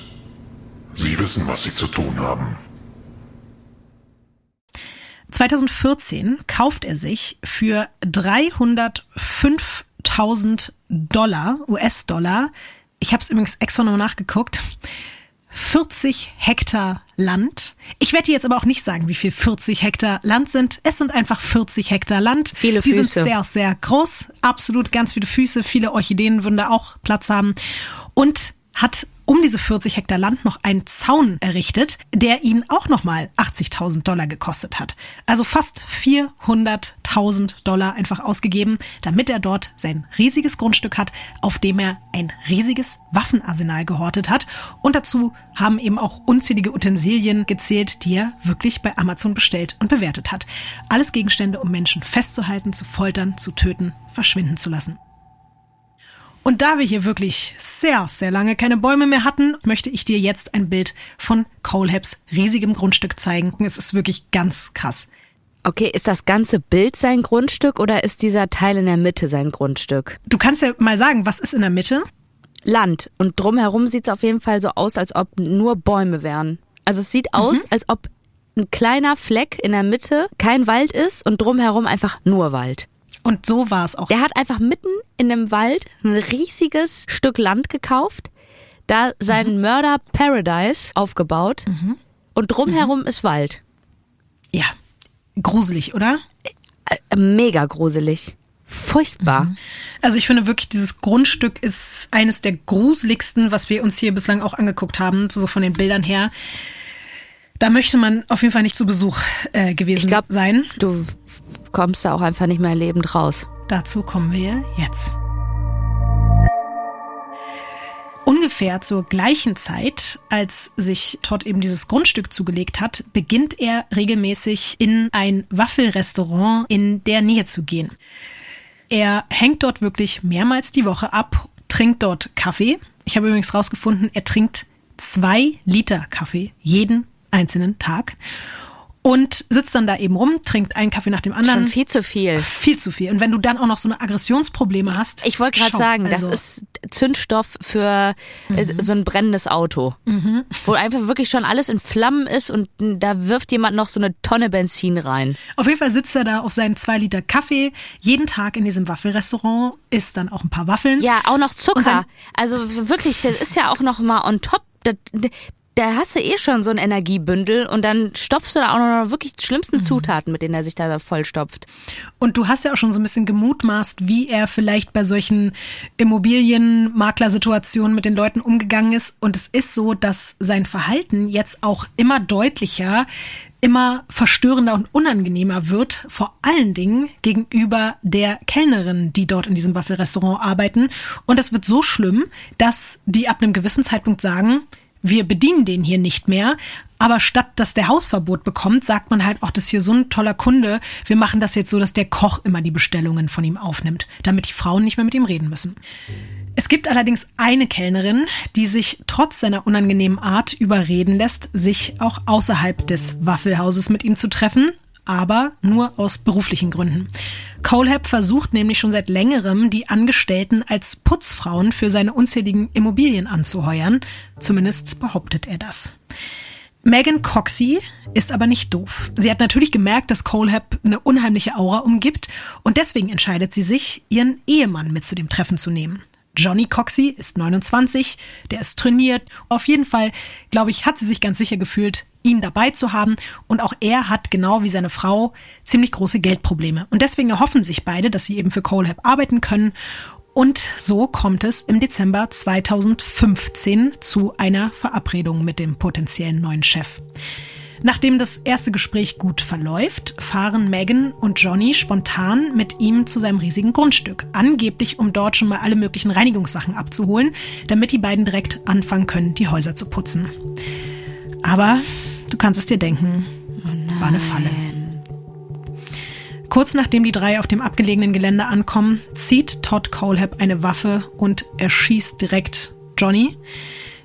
Sie wissen, was Sie zu tun haben. 2014 kauft er sich für 305.000 Dollar, US-Dollar, ich habe es übrigens extra nochmal nachgeguckt, 40 Hektar Land. Ich werde dir jetzt aber auch nicht sagen, wie viel 40 Hektar Land sind. Es sind einfach 40 Hektar Land. Viele Die Füße. sind sehr, sehr groß. Absolut ganz viele Füße. Viele Orchideen würden da auch Platz haben. Und hat um diese 40 Hektar Land noch einen Zaun errichtet, der ihn auch nochmal 80.000 Dollar gekostet hat. Also fast 400.000 Dollar einfach ausgegeben, damit er dort sein riesiges Grundstück hat, auf dem er ein riesiges Waffenarsenal gehortet hat. Und dazu haben eben auch unzählige Utensilien gezählt, die er wirklich bei Amazon bestellt und bewertet hat. Alles Gegenstände, um Menschen festzuhalten, zu foltern, zu töten, verschwinden zu lassen. Und da wir hier wirklich sehr, sehr lange keine Bäume mehr hatten, möchte ich dir jetzt ein Bild von Colehabs riesigem Grundstück zeigen. Es ist wirklich ganz krass. Okay, ist das ganze Bild sein Grundstück oder ist dieser Teil in der Mitte sein Grundstück? Du kannst ja mal sagen, was ist in der Mitte? Land. Und drumherum sieht es auf jeden Fall so aus, als ob nur Bäume wären. Also es sieht aus, als ob ein kleiner Fleck in der Mitte kein Wald ist und drumherum einfach nur Wald. Und so war es auch. Der hat einfach mitten in dem Wald ein riesiges Stück Land gekauft, da sein Mörder Paradise aufgebaut und drumherum ist Wald. Ja, gruselig, oder? Äh, Mega gruselig. Furchtbar. Also ich finde wirklich, dieses Grundstück ist eines der gruseligsten, was wir uns hier bislang auch angeguckt haben, so von den Bildern her. Da möchte man auf jeden Fall nicht zu Besuch äh, gewesen Ich glaub- sein. Du kommst da auch einfach nicht mehr lebend raus. Dazu kommen wir jetzt. Ungefähr zur gleichen Zeit, als sich Todd eben dieses Grundstück zugelegt hat, beginnt er regelmäßig in ein Waffelrestaurant in der Nähe zu gehen. Er hängt dort wirklich mehrmals die Woche ab, trinkt dort Kaffee. Ich habe übrigens rausgefunden, er trinkt zwei Liter Kaffee jeden einzelnen Tag und sitzt dann da eben rum, trinkt einen Kaffee nach dem anderen. Schon viel zu viel. Viel zu viel. Und wenn du dann auch noch so eine Aggressionsprobleme hast. Ich wollte gerade sagen, also, Mhm. das ist Zündstoff für äh, so ein brennendes Auto. Wo einfach wirklich schon alles in Flammen ist und da wirft jemand noch so eine Tonne Benzin rein. Auf jeden Fall sitzt er da auf seinen zwei Liter Kaffee jeden Tag in diesem Waffelrestaurant, isst dann auch ein paar Waffeln. Ja, auch noch Zucker. Also wirklich, das ist ja auch noch mal on top. Da, da hast du eh schon so ein Energiebündel und dann stopfst du da auch noch wirklich die schlimmsten Mhm. Zutaten, mit denen er sich da vollstopft. Und du hast ja auch schon so ein bisschen gemutmaßt, wie er vielleicht bei solchen Immobilienmaklersituationen mit den Leuten umgegangen ist. Und es ist so, dass sein Verhalten jetzt auch immer deutlicher immer verstörender und unangenehmer wird, vor allen Dingen gegenüber der Kellnerin, die dort in diesem Waffelrestaurant arbeiten. Und es wird so schlimm, dass die ab einem gewissen Zeitpunkt sagen, wir bedienen den hier nicht mehr. Aber statt dass der Hausverbot bekommt, sagt man halt, auch das ist hier so ein toller Kunde. Wir machen das jetzt so, dass der Koch immer die Bestellungen von ihm aufnimmt, damit die Frauen nicht mehr mit ihm reden müssen. Es gibt allerdings eine Kellnerin, die sich trotz seiner unangenehmen Art überreden lässt, sich auch außerhalb des Waffelhauses mit ihm zu treffen, aber nur aus beruflichen Gründen. Colehab versucht nämlich schon seit längerem, die Angestellten als Putzfrauen für seine unzähligen Immobilien anzuheuern. Zumindest behauptet er das. Megan Coxey ist aber nicht doof. Sie hat natürlich gemerkt, dass Colehab eine unheimliche Aura umgibt und deswegen entscheidet sie sich, ihren Ehemann mit zu dem Treffen zu nehmen. Johnny Coxey ist 29, der ist trainiert. Auf jeden Fall, glaube ich, hat sie sich ganz sicher gefühlt, ihn dabei zu haben. Und auch er hat, genau wie seine Frau, ziemlich große Geldprobleme. Und deswegen erhoffen sich beide, dass sie eben für Colehab arbeiten können. Und so kommt es im Dezember 2015 zu einer Verabredung mit dem potenziellen neuen Chef. Nachdem das erste Gespräch gut verläuft, fahren Megan und Johnny spontan mit ihm zu seinem riesigen Grundstück. Angeblich, um dort schon mal alle möglichen Reinigungssachen abzuholen, damit die beiden direkt anfangen können, die Häuser zu putzen. Aber du kannst es dir denken, Oh war eine Falle. Kurz nachdem die drei auf dem abgelegenen Gelände ankommen, zieht Todd Colehab eine Waffe und erschießt direkt Johnny.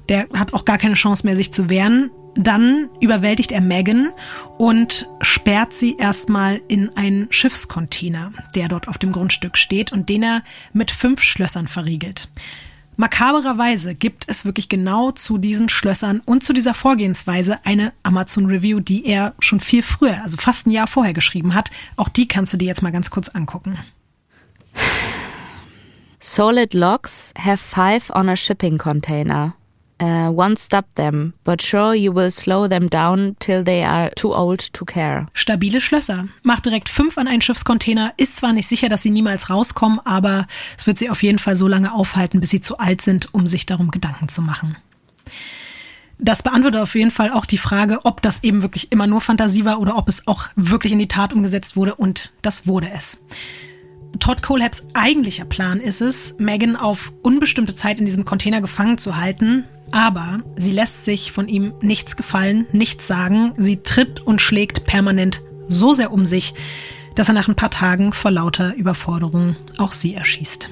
Der hat auch gar keine Chance mehr, sich zu wehren. Dann überwältigt er Megan und sperrt sie erstmal in einen Schiffscontainer, der dort auf dem Grundstück steht und den er mit fünf Schlössern verriegelt. Makabererweise gibt es wirklich genau zu diesen Schlössern und zu dieser Vorgehensweise eine Amazon-Review, die er schon viel früher, also fast ein Jahr vorher geschrieben hat. Auch die kannst du dir jetzt mal ganz kurz angucken. Solid locks have five on a shipping container. Uh, one stop them, but sure you will slow them down till they are too old to care. Stabile Schlösser. Macht direkt fünf an einen Schiffscontainer. Ist zwar nicht sicher, dass sie niemals rauskommen, aber es wird sie auf jeden Fall so lange aufhalten, bis sie zu alt sind, um sich darum Gedanken zu machen. Das beantwortet auf jeden Fall auch die Frage, ob das eben wirklich immer nur Fantasie war oder ob es auch wirklich in die Tat umgesetzt wurde und das wurde es. Todd Colhabs eigentlicher Plan ist es, Megan auf unbestimmte Zeit in diesem Container gefangen zu halten, aber sie lässt sich von ihm nichts gefallen, nichts sagen. Sie tritt und schlägt permanent so sehr um sich, dass er nach ein paar Tagen vor lauter Überforderung auch sie erschießt.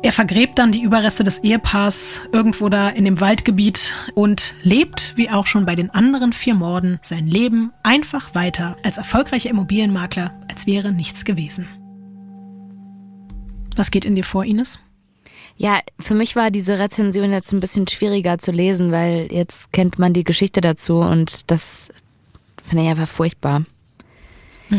Er vergräbt dann die Überreste des Ehepaars irgendwo da in dem Waldgebiet und lebt, wie auch schon bei den anderen vier Morden, sein Leben einfach weiter als erfolgreicher Immobilienmakler, als wäre nichts gewesen. Was geht in dir vor, Ines? Ja, für mich war diese Rezension jetzt ein bisschen schwieriger zu lesen, weil jetzt kennt man die Geschichte dazu und das finde ich einfach furchtbar.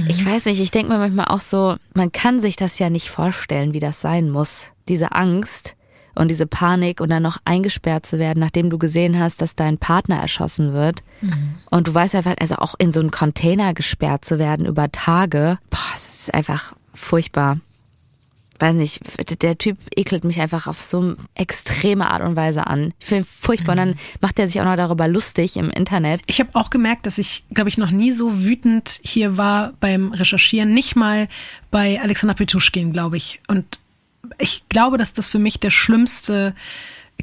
Ich weiß nicht, ich denke mir manchmal auch so, man kann sich das ja nicht vorstellen, wie das sein muss. Diese Angst und diese Panik und dann noch eingesperrt zu werden, nachdem du gesehen hast, dass dein Partner erschossen wird. Und du weißt einfach, also auch in so einen Container gesperrt zu werden über Tage, boah, es ist einfach furchtbar. Weiß nicht, der Typ ekelt mich einfach auf so extreme Art und Weise an. Ich finde furchtbar. Und dann macht er sich auch noch darüber lustig im Internet. Ich habe auch gemerkt, dass ich, glaube ich, noch nie so wütend hier war beim Recherchieren. Nicht mal bei Alexander Petuschkin, glaube ich. Und ich glaube, dass das für mich der schlimmste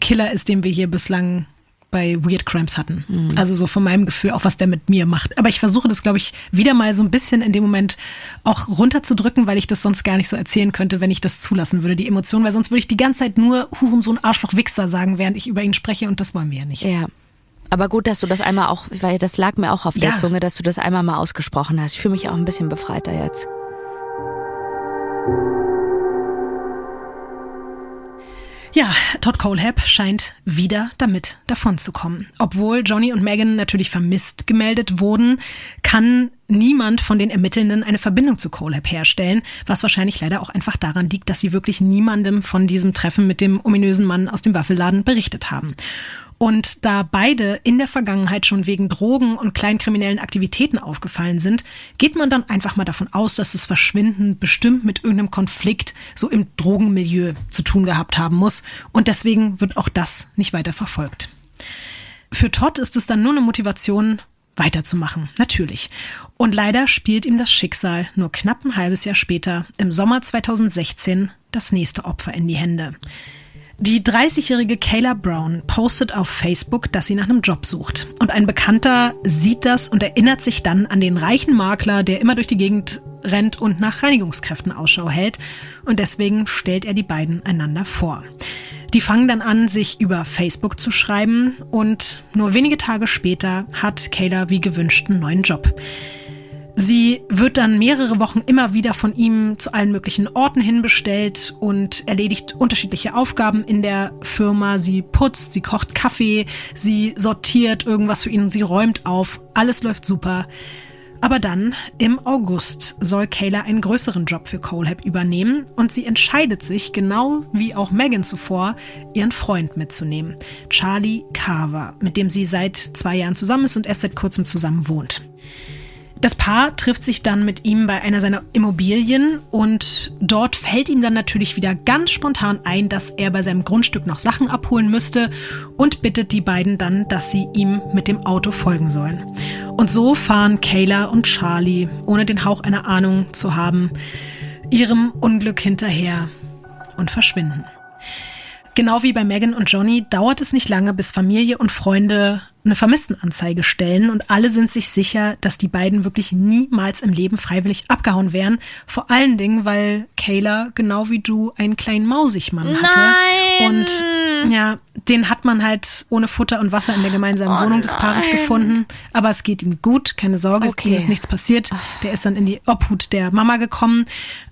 Killer ist, den wir hier bislang bei Weird Crimes hatten. Also so von meinem Gefühl, auch was der mit mir macht. Aber ich versuche das, glaube ich, wieder mal so ein bisschen in dem Moment auch runterzudrücken, weil ich das sonst gar nicht so erzählen könnte, wenn ich das zulassen würde, die Emotionen, weil sonst würde ich die ganze Zeit nur Hurensohn, Arschloch, Wichser sagen, während ich über ihn spreche und das wollen wir ja nicht. Ja. Aber gut, dass du das einmal auch, weil das lag mir auch auf der Ja. Zunge, dass du das einmal mal ausgesprochen hast. Ich fühle mich auch ein bisschen befreiter jetzt. Ja, Todd Colehab scheint wieder damit davonzukommen. Obwohl Johnny und Megan natürlich vermisst gemeldet wurden, kann niemand von den Ermittelnden eine Verbindung zu Colehab herstellen, was wahrscheinlich leider auch einfach daran liegt, dass sie wirklich niemandem von diesem Treffen mit dem ominösen Mann aus dem Waffelladen berichtet haben. Und da beide in der Vergangenheit schon wegen Drogen und kleinkriminellen Aktivitäten aufgefallen sind, geht man dann einfach mal davon aus, dass das Verschwinden bestimmt mit irgendeinem Konflikt so im Drogenmilieu zu tun gehabt haben muss. Und deswegen wird auch das nicht weiter verfolgt. Für Todd ist es dann nur eine Motivation, weiterzumachen, natürlich. Und leider spielt ihm das Schicksal nur knapp ein halbes Jahr später, im Sommer 2016, das nächste Opfer in die Hände. Die 30-jährige Kayla Brown postet auf Facebook, dass sie nach einem Job sucht. Und ein Bekannter sieht das und erinnert sich dann an den reichen Makler, der immer durch die Gegend rennt und nach Reinigungskräften Ausschau hält. Und deswegen stellt er die beiden einander vor. Die fangen dann an, sich über Facebook zu schreiben und nur wenige Tage später hat Kayla wie gewünscht einen neuen Job. Sie wird dann mehrere Wochen immer wieder von ihm zu allen möglichen Orten hinbestellt und erledigt unterschiedliche Aufgaben in der Firma. Sie putzt, sie kocht Kaffee, sie sortiert irgendwas für ihn, sie räumt auf. Alles läuft super. Aber dann, im August, soll Kayla einen größeren Job für Colehab übernehmen und sie entscheidet sich, genau wie auch Megan zuvor, ihren Freund mitzunehmen. Charlie Carver, mit dem sie seit zwei Jahren zusammen ist und erst seit kurzem zusammen wohnt. Das Paar trifft sich dann mit ihm bei einer seiner Immobilien und dort fällt ihm dann natürlich wieder ganz spontan ein, dass er bei seinem Grundstück noch Sachen abholen müsste und bittet die beiden dann, dass sie ihm mit dem Auto folgen sollen. Und so fahren Kayla und Charlie, ohne den Hauch einer Ahnung zu haben, ihrem Unglück hinterher und verschwinden. Genau wie bei Megan und Johnny dauert es nicht lange, bis Familie und Freunde eine Vermisstenanzeige stellen und alle sind sich sicher, dass die beiden wirklich niemals im Leben freiwillig abgehauen wären. Vor allen Dingen, weil Kayla genau wie du einen kleinen Mausigmann hatte. Nein. Und ja, den hat man halt ohne Futter und Wasser in der gemeinsamen Oh Wohnung des Paares nein. gefunden. Aber es geht ihm gut, keine Sorge, Okay. ihm ist nichts passiert. Der ist dann in die Obhut der Mama gekommen.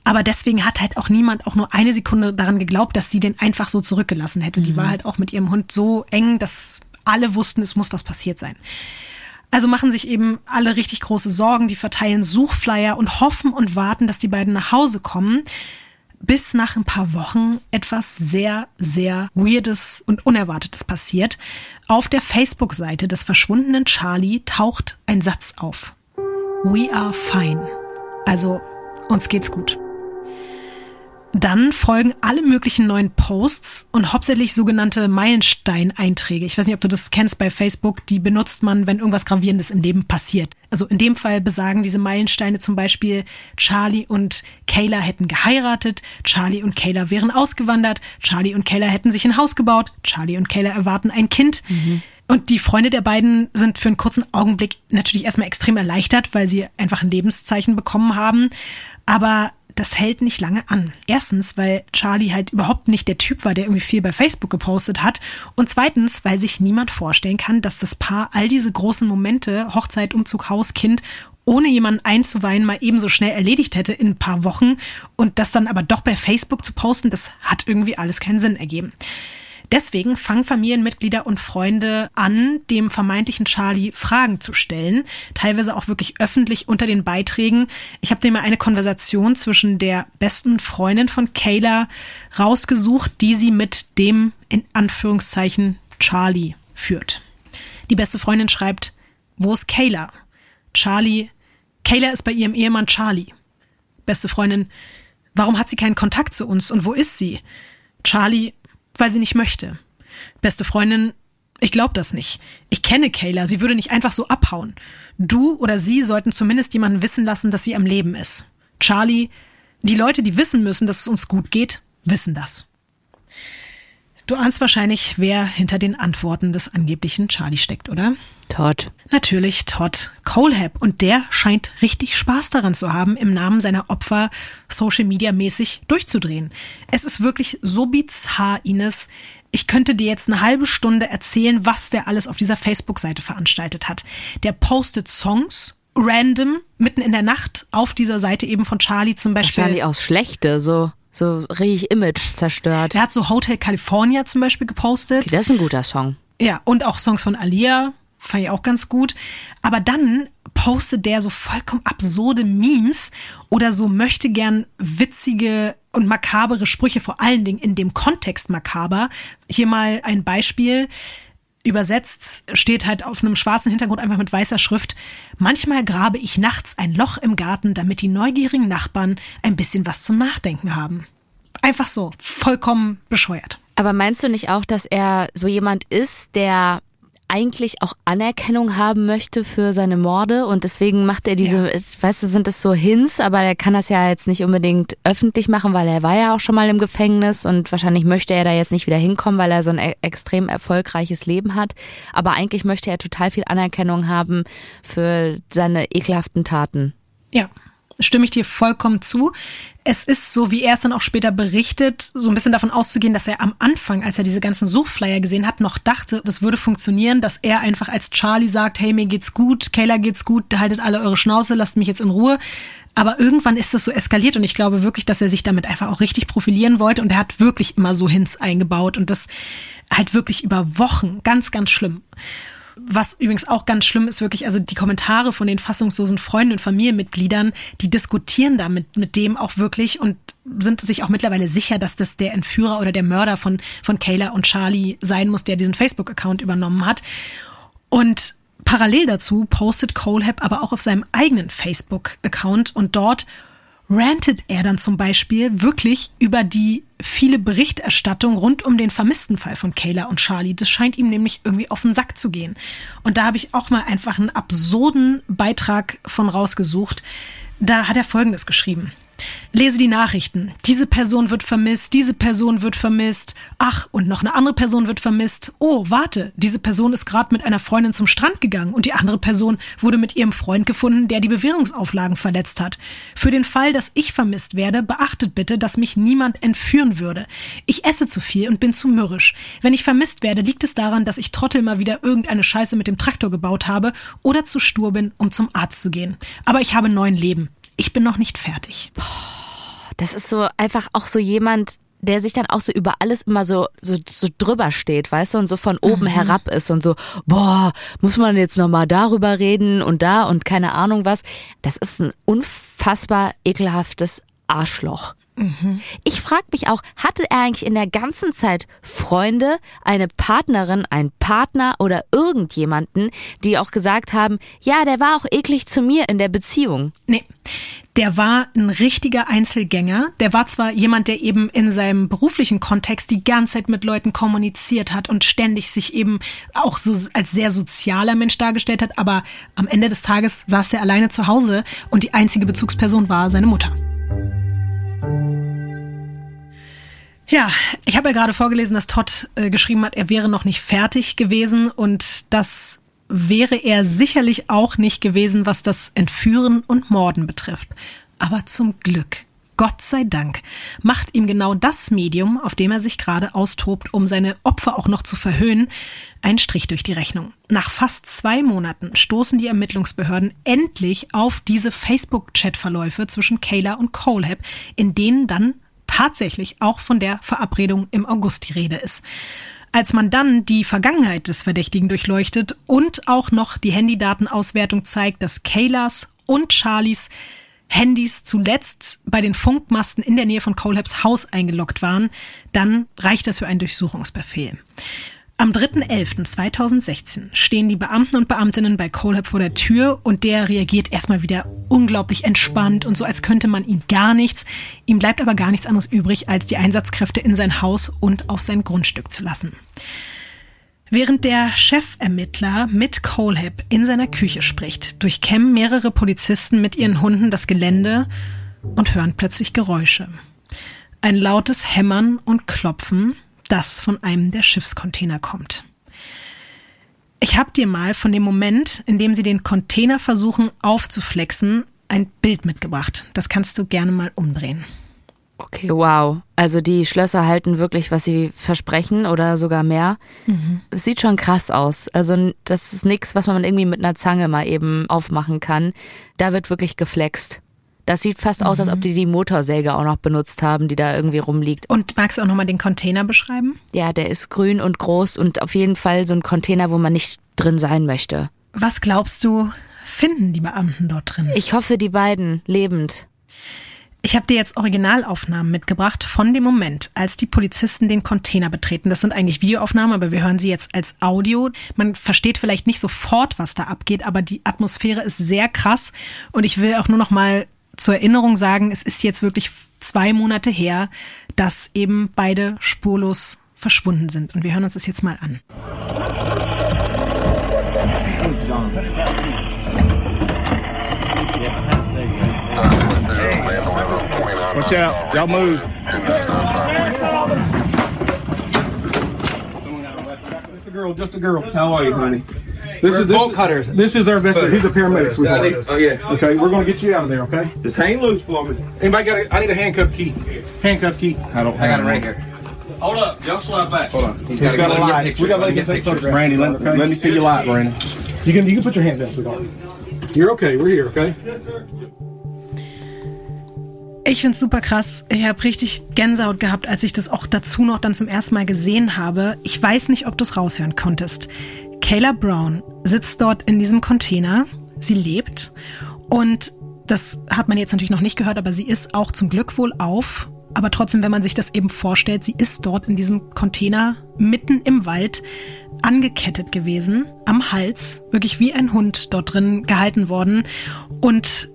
Aber deswegen hat halt auch niemand auch nur eine Sekunde daran geglaubt, dass sie den einfach so zurückgelassen hätte. Die war halt auch mit ihrem Hund so eng, dass alle wussten, es muss was passiert sein. Also machen sich eben alle richtig große Sorgen, die verteilen Suchflyer und hoffen und warten, dass die beiden nach Hause kommen, bis nach ein paar Wochen etwas sehr, sehr Weirdes und Unerwartetes passiert. Auf der Facebook-Seite des verschwundenen Charlie taucht ein Satz auf. We are fine. Also, uns geht's gut. Dann folgen alle möglichen neuen Posts und hauptsächlich sogenannte Meilenstein-Einträge. Ich weiß nicht, ob du das kennst bei Facebook. Die benutzt man, wenn irgendwas Gravierendes im Leben passiert. Also in dem Fall besagen diese Meilensteine zum Beispiel, Charlie und Kayla hätten geheiratet, Charlie und Kayla wären ausgewandert, Charlie und Kayla hätten sich ein Haus gebaut, Charlie und Kayla erwarten ein Kind. Und die Freunde der beiden sind für einen kurzen Augenblick natürlich erstmal extrem erleichtert, weil sie einfach ein Lebenszeichen bekommen haben. Aber das hält nicht lange an. Erstens, weil Charlie halt überhaupt nicht der Typ war, der irgendwie viel bei Facebook gepostet hat. Und zweitens, weil sich niemand vorstellen kann, dass das Paar all diese großen Momente, Hochzeit, Umzug, Haus, Kind, ohne jemanden einzuweihen, mal ebenso schnell erledigt hätte in ein paar Wochen. Und das dann aber doch bei Facebook zu posten, das hat irgendwie alles keinen Sinn ergeben. Deswegen fangen Familienmitglieder und Freunde an, dem vermeintlichen Charlie Fragen zu stellen, teilweise auch wirklich öffentlich unter den Beiträgen. Ich habe dir mal eine Konversation zwischen der besten Freundin von Kayla rausgesucht, die sie mit dem in Anführungszeichen Charlie führt. Die beste Freundin schreibt, wo ist Kayla? Charlie, Kayla ist bei ihrem Ehemann Charlie. Beste Freundin, warum hat sie keinen Kontakt zu uns und wo ist sie? Charlie, weil sie nicht möchte. Beste Freundin, ich glaube das nicht. Ich kenne Kayla, sie würde nicht einfach so abhauen. Du oder sie sollten zumindest jemanden wissen lassen, dass sie am Leben ist. Charlie, die Leute, die wissen müssen, dass es uns gut geht, wissen das. Du ahnst wahrscheinlich, wer hinter den Antworten des angeblichen Charlie steckt, oder? Todd. Natürlich Todd Colehab. Und der scheint richtig Spaß daran zu haben, im Namen seiner Opfer Social Media mäßig durchzudrehen. Es ist wirklich so bizarr, Ines. Ich könnte dir jetzt eine halbe Stunde erzählen, was der alles auf dieser Facebook-Seite veranstaltet hat. Der postet Songs random mitten in der Nacht auf dieser Seite eben von Charlie zum Beispiel. Charlie aus Schlechte, so, so richtig Image zerstört. Der hat so Hotel California zum Beispiel gepostet. Okay, das ist ein guter Song. Ja, und auch Songs von Alia, fand ich auch ganz gut. Aber dann postet der so vollkommen absurde Memes oder so möchte gern witzige und makabere Sprüche, vor allen Dingen in dem Kontext makaber. Hier mal ein Beispiel. Übersetzt steht halt auf einem schwarzen Hintergrund einfach mit weißer Schrift. Manchmal grabe ich nachts ein Loch im Garten, damit die neugierigen Nachbarn ein bisschen was zum Nachdenken haben. Einfach so, vollkommen bescheuert. Aber meinst du nicht auch, dass er so jemand ist, der eigentlich auch Anerkennung haben möchte für seine Morde und deswegen macht er diese, ja. weißt du, sind das so Hints, aber er kann das ja jetzt nicht unbedingt öffentlich machen, weil er war ja auch schon mal im Gefängnis und wahrscheinlich möchte er da jetzt nicht wieder hinkommen, weil er so ein e extrem erfolgreiches Leben hat. Aber eigentlich möchte er total viel Anerkennung haben für seine ekelhaften Taten. Ja, stimme ich dir vollkommen zu. Es ist so, wie er es dann auch später berichtet, so ein bisschen davon auszugehen, dass er am Anfang, als er diese ganzen Suchflyer gesehen hat, noch dachte, das würde funktionieren, dass er einfach als Charlie sagt, hey, mir geht's gut, Kayla geht's gut, haltet alle eure Schnauze, lasst mich jetzt in Ruhe. Aber irgendwann ist das so eskaliert und ich glaube wirklich, dass er sich damit einfach auch richtig profilieren wollte und er hat wirklich immer so Hints eingebaut und das halt wirklich über Wochen, ganz, ganz schlimm. Was übrigens auch ganz schlimm ist, wirklich, also die Kommentare von den fassungslosen Freunden und Familienmitgliedern, die diskutieren damit mit dem auch wirklich und sind sich auch mittlerweile sicher, dass das der Entführer oder der Mörder von, von Kayla und Charlie sein muss, der diesen Facebook-Account übernommen hat. Und parallel dazu postet Colehab aber auch auf seinem eigenen Facebook-Account und dort rantet er dann zum Beispiel wirklich über die viele Berichterstattung rund um den vermissten Fall von Kayla und Charlie. Das scheint ihm nämlich irgendwie auf den Sack zu gehen. Und da habe ich auch mal einfach einen absurden Beitrag von rausgesucht. Da hat er Folgendes geschrieben. Lese die Nachrichten. Diese Person wird vermisst, diese Person wird vermisst. Ach, und noch eine andere Person wird vermisst. Oh, warte, diese Person ist gerade mit einer Freundin zum Strand gegangen und die andere Person wurde mit ihrem Freund gefunden, der die Bewährungsauflagen verletzt hat. Für den Fall, dass ich vermisst werde, beachtet bitte, dass mich niemand entführen würde. Ich esse zu viel und bin zu mürrisch. Wenn ich vermisst werde, liegt es daran, dass ich Trottel mal wieder irgendeine Scheiße mit dem Traktor gebaut habe oder zu stur bin, um zum Arzt zu gehen. Aber ich habe neun Leben ich bin noch nicht fertig. Das ist so einfach auch so jemand, der sich dann auch so über alles immer so, so, so drüber steht, weißt du, und so von oben mhm. herab ist und so, boah, muss man jetzt nochmal darüber reden und da und keine Ahnung was. Das ist ein unfassbar ekelhaftes Arschloch. Mhm. Ich frage mich auch, hatte er eigentlich in der ganzen Zeit Freunde, eine Partnerin, einen Partner oder irgendjemanden, die auch gesagt haben, ja, der war auch eklig zu mir in der Beziehung? Nee. Der war ein richtiger Einzelgänger. Der war zwar jemand, der eben in seinem beruflichen Kontext die ganze Zeit mit Leuten kommuniziert hat und ständig sich eben auch so als sehr sozialer Mensch dargestellt hat, aber am Ende des Tages saß er alleine zu Hause und die einzige Bezugsperson war seine Mutter. Ja, ich habe ja gerade vorgelesen, dass Todd äh, geschrieben hat, er wäre noch nicht fertig gewesen und das wäre er sicherlich auch nicht gewesen, was das Entführen und Morden betrifft. Aber zum Glück, Gott sei Dank, macht ihm genau das Medium, auf dem er sich gerade austobt, um seine Opfer auch noch zu verhöhnen, einen Strich durch die Rechnung. Nach fast zwei Monaten stoßen die Ermittlungsbehörden endlich auf diese Facebook-Chat-Verläufe zwischen Kayla und Colehab, in denen dann tatsächlich auch von der Verabredung im August die Rede ist. Als man dann die Vergangenheit des Verdächtigen durchleuchtet und auch noch die Handydatenauswertung zeigt, dass Kaylas und Charlies Handys zuletzt bei den Funkmasten in der Nähe von Colhabs Haus eingeloggt waren, dann reicht das für einen Durchsuchungsbefehl. Am 3.11.2016 stehen die Beamten und Beamtinnen bei Colab vor der Tür und der reagiert erstmal wieder unglaublich entspannt und so, als könnte man ihm gar nichts. Ihm bleibt aber gar nichts anderes übrig, als die Einsatzkräfte in sein Haus und auf sein Grundstück zu lassen. Während der Chefermittler mit Colehab in seiner Küche spricht, durchkämmen mehrere Polizisten mit ihren Hunden das Gelände und hören plötzlich Geräusche. Ein lautes Hämmern und Klopfen, das von einem der Schiffscontainer kommt. Ich habe dir mal von dem Moment, in dem sie den Container versuchen aufzuflexen, ein Bild mitgebracht. Das kannst du gerne mal umdrehen. Okay, wow. Also die Schlösser halten wirklich, was sie versprechen oder sogar mehr. Mhm. Es sieht schon krass aus. Also das ist nichts, was man irgendwie mit einer Zange mal eben aufmachen kann. Da wird wirklich geflext. Das sieht fast mhm. aus, als ob mhm. die die Motorsäge auch noch benutzt haben, die da irgendwie rumliegt. Und magst du auch nochmal den Container beschreiben? Ja, der ist grün und groß und auf jeden Fall so ein Container, wo man nicht drin sein möchte. Was glaubst du, finden die Beamten dort drin? Ich hoffe, die beiden lebend. Ich habe dir jetzt Originalaufnahmen mitgebracht von dem Moment, als die Polizisten den Container betreten. Das sind eigentlich Videoaufnahmen, aber wir hören sie jetzt als Audio. Man versteht vielleicht nicht sofort, was da abgeht, aber die Atmosphäre ist sehr krass und ich will auch nur noch mal zur Erinnerung sagen, es ist jetzt wirklich zwei Monate her, dass eben beide spurlos verschwunden sind. Und wir hören uns das jetzt mal an. Watch out. Y'all move. Just a girl, just a girl. How are you, honey? This is this, bolt cutters. This is our best. He's a paramedic. sweetheart. Oh yeah. Okay, we're gonna get you out of there. Okay. Just hang loose for me. Anybody got? A, I need a handcuff key. Handcuff key. I don't. I got it right here. Hold up. Y'all slide back. Hold on. He's gotta got a light. pictures. We gotta let Let him me take get pictures. Randy, let, Okay? let me see your light, Randy. You can you can put your hand down, sweetheart. You're okay. We're here. Okay. Ich find's super krass. Ich habe richtig Gänsehaut gehabt, als ich das auch dazu noch dann zum ersten Mal gesehen habe. Ich weiß nicht, ob du es raushören konntest. Kayla Brown sitzt dort in diesem Container. Sie lebt. Und das hat man jetzt natürlich noch nicht gehört, aber sie ist auch zum Glück wohl auf. Aber trotzdem, wenn man sich das eben vorstellt, sie ist dort in diesem Container mitten im Wald angekettet gewesen, am Hals, wirklich wie ein Hund dort drin gehalten worden. Und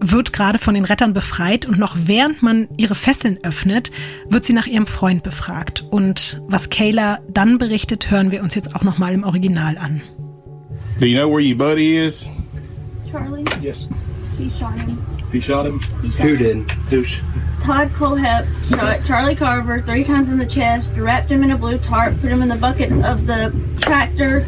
wird gerade von den Rettern befreit und noch während man ihre Fesseln öffnet, wird sie nach ihrem Freund befragt. Und was Kayla dann berichtet, hören wir uns jetzt auch nochmal im Original an. Do you know where your buddy is? Charlie, Yes. he shot him. He shot him. He shot Who him. did? Douche. Todd Colehep shot Charlie Carver three times in the chest, wrapped him in a blue tarp, put him in the bucket of the tractor,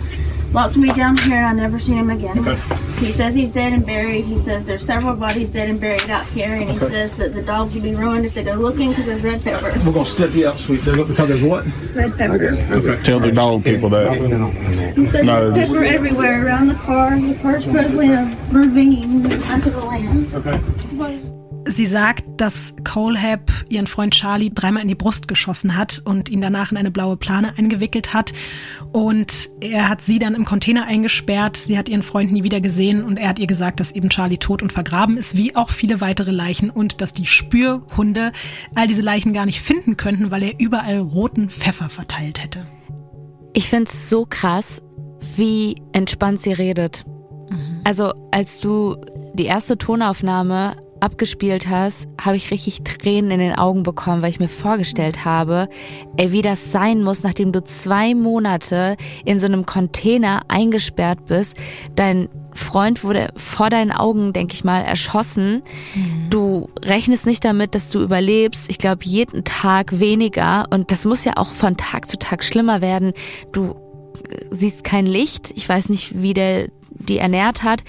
locked me down here, and I never seen him again. Okay. He says he's dead and buried. He says there's several bodies dead and buried out here, and he Okay. says that the dogs will be ruined if they go looking because there's red pepper. We're gonna step you up, sweet. There, because there's what? Red pepper. Okay. Tell the dog people that. He says No, there's pepper everywhere around the car. The car's supposedly in a ravine under the land. Okay. Sie sagt, dass Colehab ihren Freund Charlie dreimal in die Brust geschossen hat und ihn danach in eine blaue Plane eingewickelt hat. Und er hat sie dann im Container eingesperrt. Sie hat ihren Freund nie wieder gesehen und er hat ihr gesagt, dass eben Charlie tot und vergraben ist, wie auch viele weitere Leichen und dass die Spürhunde all diese Leichen gar nicht finden könnten, weil er überall roten Pfeffer verteilt hätte. Ich find's so krass, wie entspannt sie redet. Also, als du die erste Tonaufnahme abgespielt hast, habe ich richtig Tränen in den Augen bekommen, weil ich mir vorgestellt habe, ey, wie das sein muss, nachdem du zwei Monate in so einem Container eingesperrt bist. Dein Freund wurde vor deinen Augen, denke ich mal, erschossen. Du rechnest nicht damit, dass du überlebst. Ich glaube, jeden Tag weniger. Und das muss ja auch von Tag zu Tag schlimmer werden. Du äh, siehst kein Licht. Ich weiß nicht, wie der die ernährt hat.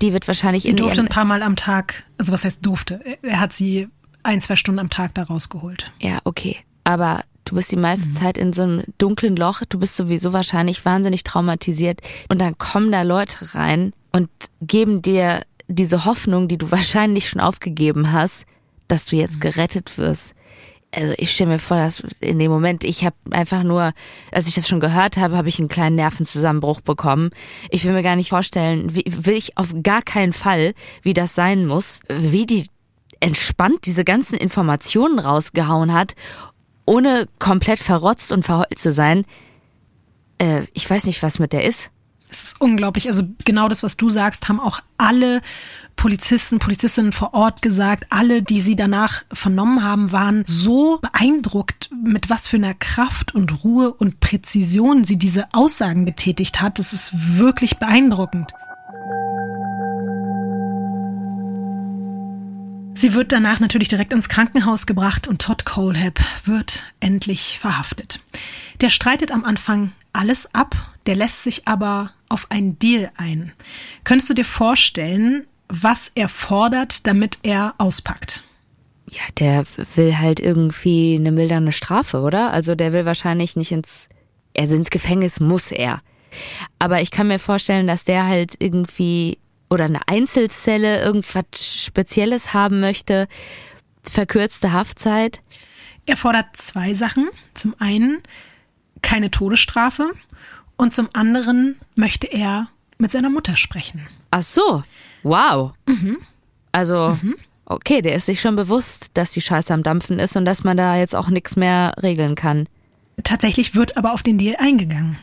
Die wird wahrscheinlich Sie in durfte ein paar Mal am Tag, also was heißt durfte? Er hat sie ein, zwei Stunden am Tag da rausgeholt. Ja, okay. Aber du bist die meiste Zeit in so einem dunklen Loch. Du bist sowieso wahrscheinlich wahnsinnig traumatisiert. Und dann kommen da Leute rein und geben dir diese Hoffnung, die du [laughs] wahrscheinlich schon aufgegeben hast, dass du jetzt gerettet wirst. Also ich stelle mir vor, dass in dem Moment, ich habe einfach nur, als ich das schon gehört habe, habe ich einen kleinen Nervenzusammenbruch bekommen. Ich will mir gar nicht vorstellen, wie, will ich auf gar keinen Fall, wie das sein muss, wie die entspannt diese ganzen Informationen rausgehauen hat, ohne komplett verrotzt und verheult zu sein. Äh, ich weiß nicht, was mit der ist. Es ist unglaublich. Also genau das, was du sagst, haben auch alle Polizisten, Polizistinnen vor Ort gesagt. Alle, die sie danach vernommen haben, waren so beeindruckt, mit was für einer Kraft und Ruhe und Präzision sie diese Aussagen getätigt hat. Das ist wirklich beeindruckend. Sie wird danach natürlich direkt ins Krankenhaus gebracht und Todd Colehab wird endlich verhaftet. Der streitet am Anfang alles ab, der lässt sich aber auf einen Deal ein. Könntest du dir vorstellen, was er fordert, damit er auspackt? Ja, der will halt irgendwie eine mildernde Strafe, oder? Also der will wahrscheinlich nicht ins, also ins Gefängnis muss er. Aber ich kann mir vorstellen, dass der halt irgendwie oder eine Einzelzelle irgendwas Spezielles haben möchte, verkürzte Haftzeit. Er fordert zwei Sachen. Zum einen keine Todesstrafe und zum anderen möchte er mit seiner Mutter sprechen. Ach so, wow. Also, okay, der ist sich schon bewusst, dass die Scheiße am Dampfen ist und dass man da jetzt auch nichts mehr regeln kann. Tatsächlich wird aber auf den Deal eingegangen.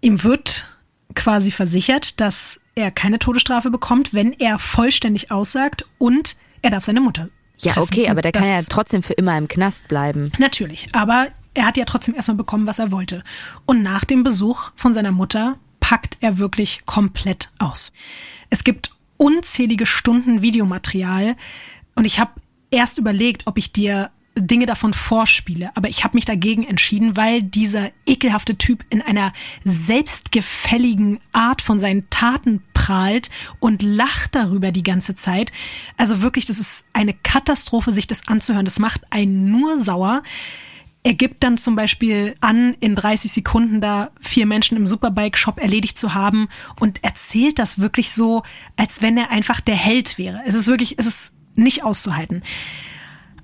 Ihm wird quasi versichert, dass er keine Todesstrafe bekommt, wenn er vollständig aussagt und er darf seine Mutter. Ja, treffen. okay, aber der kann ja trotzdem für immer im Knast bleiben. Natürlich, aber er hat ja trotzdem erstmal bekommen, was er wollte. Und nach dem Besuch von seiner Mutter packt er wirklich komplett aus. Es gibt unzählige Stunden Videomaterial und ich habe erst überlegt, ob ich dir Dinge davon vorspiele, aber ich habe mich dagegen entschieden, weil dieser ekelhafte Typ in einer selbstgefälligen Art von seinen Taten prahlt und lacht darüber die ganze Zeit. Also wirklich, das ist eine Katastrophe, sich das anzuhören. Das macht einen nur sauer. Er gibt dann zum Beispiel an, in 30 Sekunden da vier Menschen im Superbike-Shop erledigt zu haben und erzählt das wirklich so, als wenn er einfach der Held wäre. Es ist wirklich, es ist nicht auszuhalten.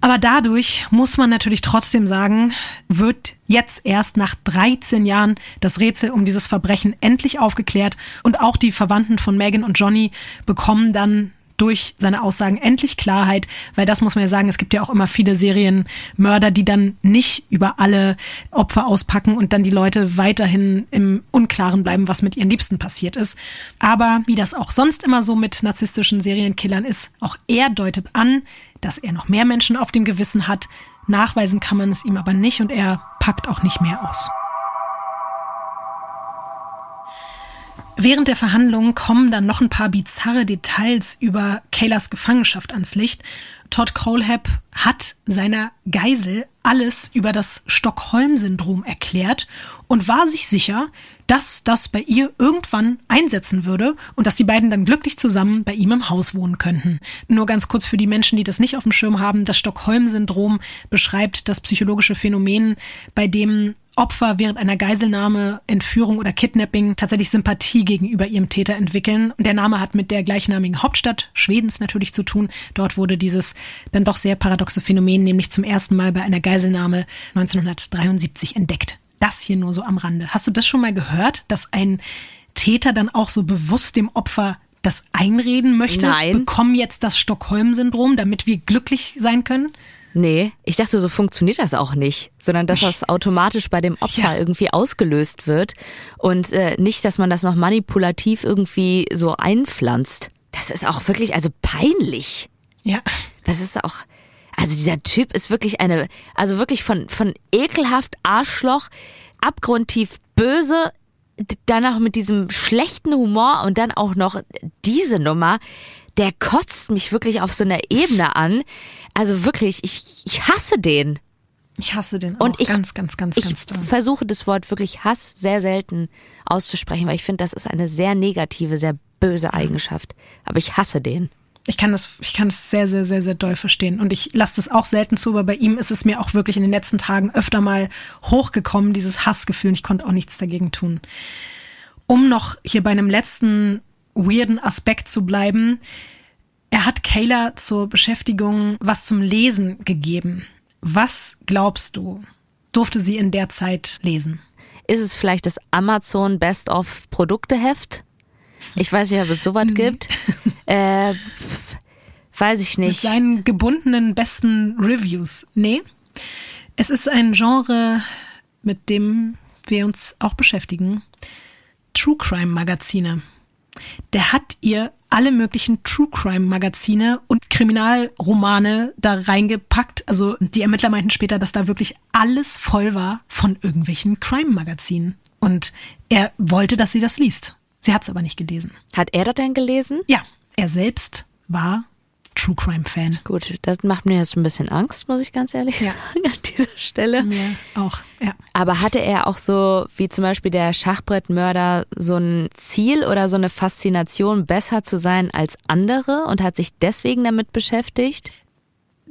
Aber dadurch muss man natürlich trotzdem sagen, wird jetzt erst nach 13 Jahren das Rätsel um dieses Verbrechen endlich aufgeklärt und auch die Verwandten von Megan und Johnny bekommen dann durch seine Aussagen endlich Klarheit, weil das muss man ja sagen, es gibt ja auch immer viele Serienmörder, die dann nicht über alle Opfer auspacken und dann die Leute weiterhin im Unklaren bleiben, was mit ihren Liebsten passiert ist. Aber wie das auch sonst immer so mit narzisstischen Serienkillern ist, auch er deutet an, dass er noch mehr Menschen auf dem Gewissen hat. Nachweisen kann man es ihm aber nicht und er packt auch nicht mehr aus. Während der Verhandlungen kommen dann noch ein paar bizarre Details über Kaylas Gefangenschaft ans Licht. Todd Colehab hat seiner Geisel alles über das Stockholm-Syndrom erklärt und war sich sicher, dass das bei ihr irgendwann einsetzen würde und dass die beiden dann glücklich zusammen bei ihm im Haus wohnen könnten. Nur ganz kurz für die Menschen, die das nicht auf dem Schirm haben, das Stockholm-Syndrom beschreibt das psychologische Phänomen, bei dem Opfer während einer Geiselnahme, Entführung oder Kidnapping tatsächlich Sympathie gegenüber ihrem Täter entwickeln. Und der Name hat mit der gleichnamigen Hauptstadt Schwedens natürlich zu tun. Dort wurde dieses dann doch sehr paradoxe Phänomen nämlich zum ersten Mal bei einer Geiselnahme 1973 entdeckt. Das hier nur so am Rande. Hast du das schon mal gehört, dass ein Täter dann auch so bewusst dem Opfer das einreden möchte? Nein. Bekommen jetzt das Stockholm-Syndrom, damit wir glücklich sein können? Nee, ich dachte, so funktioniert das auch nicht, sondern dass das automatisch bei dem Opfer Ja. irgendwie ausgelöst wird und äh, nicht, dass man das noch manipulativ irgendwie so einpflanzt. Das ist auch wirklich, also peinlich. Ja. Das ist auch, also dieser Typ ist wirklich eine, also wirklich von, von ekelhaft Arschloch, abgrundtief böse, d- dann auch mit diesem schlechten Humor und dann auch noch diese Nummer, der kotzt mich wirklich auf so einer Ebene an. Also wirklich, ich, ich hasse den. Ich hasse den auch Und ich, ganz, ganz, ganz, ich ganz doll. versuche das Wort wirklich Hass sehr selten auszusprechen, weil ich finde, das ist eine sehr negative, sehr böse Eigenschaft. Aber ich hasse den. Ich kann das, ich kann das sehr, sehr, sehr, sehr doll verstehen. Und ich lasse das auch selten zu, aber bei ihm ist es mir auch wirklich in den letzten Tagen öfter mal hochgekommen, dieses Hassgefühl. Und ich konnte auch nichts dagegen tun. Um noch hier bei einem letzten weirden Aspekt zu bleiben, er hat Kayla zur Beschäftigung was zum Lesen gegeben. Was glaubst du, durfte sie in der Zeit lesen? Ist es vielleicht das Amazon Best of Produkteheft? Ich weiß nicht, ob es sowas [laughs] gibt. Äh, weiß ich Mit nicht. seinen gebundenen besten Reviews. Nee, es ist ein Genre, mit dem wir uns auch beschäftigen. True Crime Magazine. Der hat ihr alle möglichen True Crime Magazine und Kriminalromane da reingepackt. Also die Ermittler meinten später, dass da wirklich alles voll war von irgendwelchen Crime Magazinen. Und er wollte, dass sie das liest. Sie hat es aber nicht gelesen. Hat er das denn gelesen? Ja, er selbst war True Crime Fan. Gut, das macht mir jetzt ein bisschen Angst, muss ich ganz ehrlich Ja. sagen, an dieser Stelle. Mir auch, ja. Aber hatte er auch so, wie zum Beispiel der Schachbrettmörder, so ein Ziel oder so eine Faszination, besser zu sein als andere und hat sich deswegen damit beschäftigt?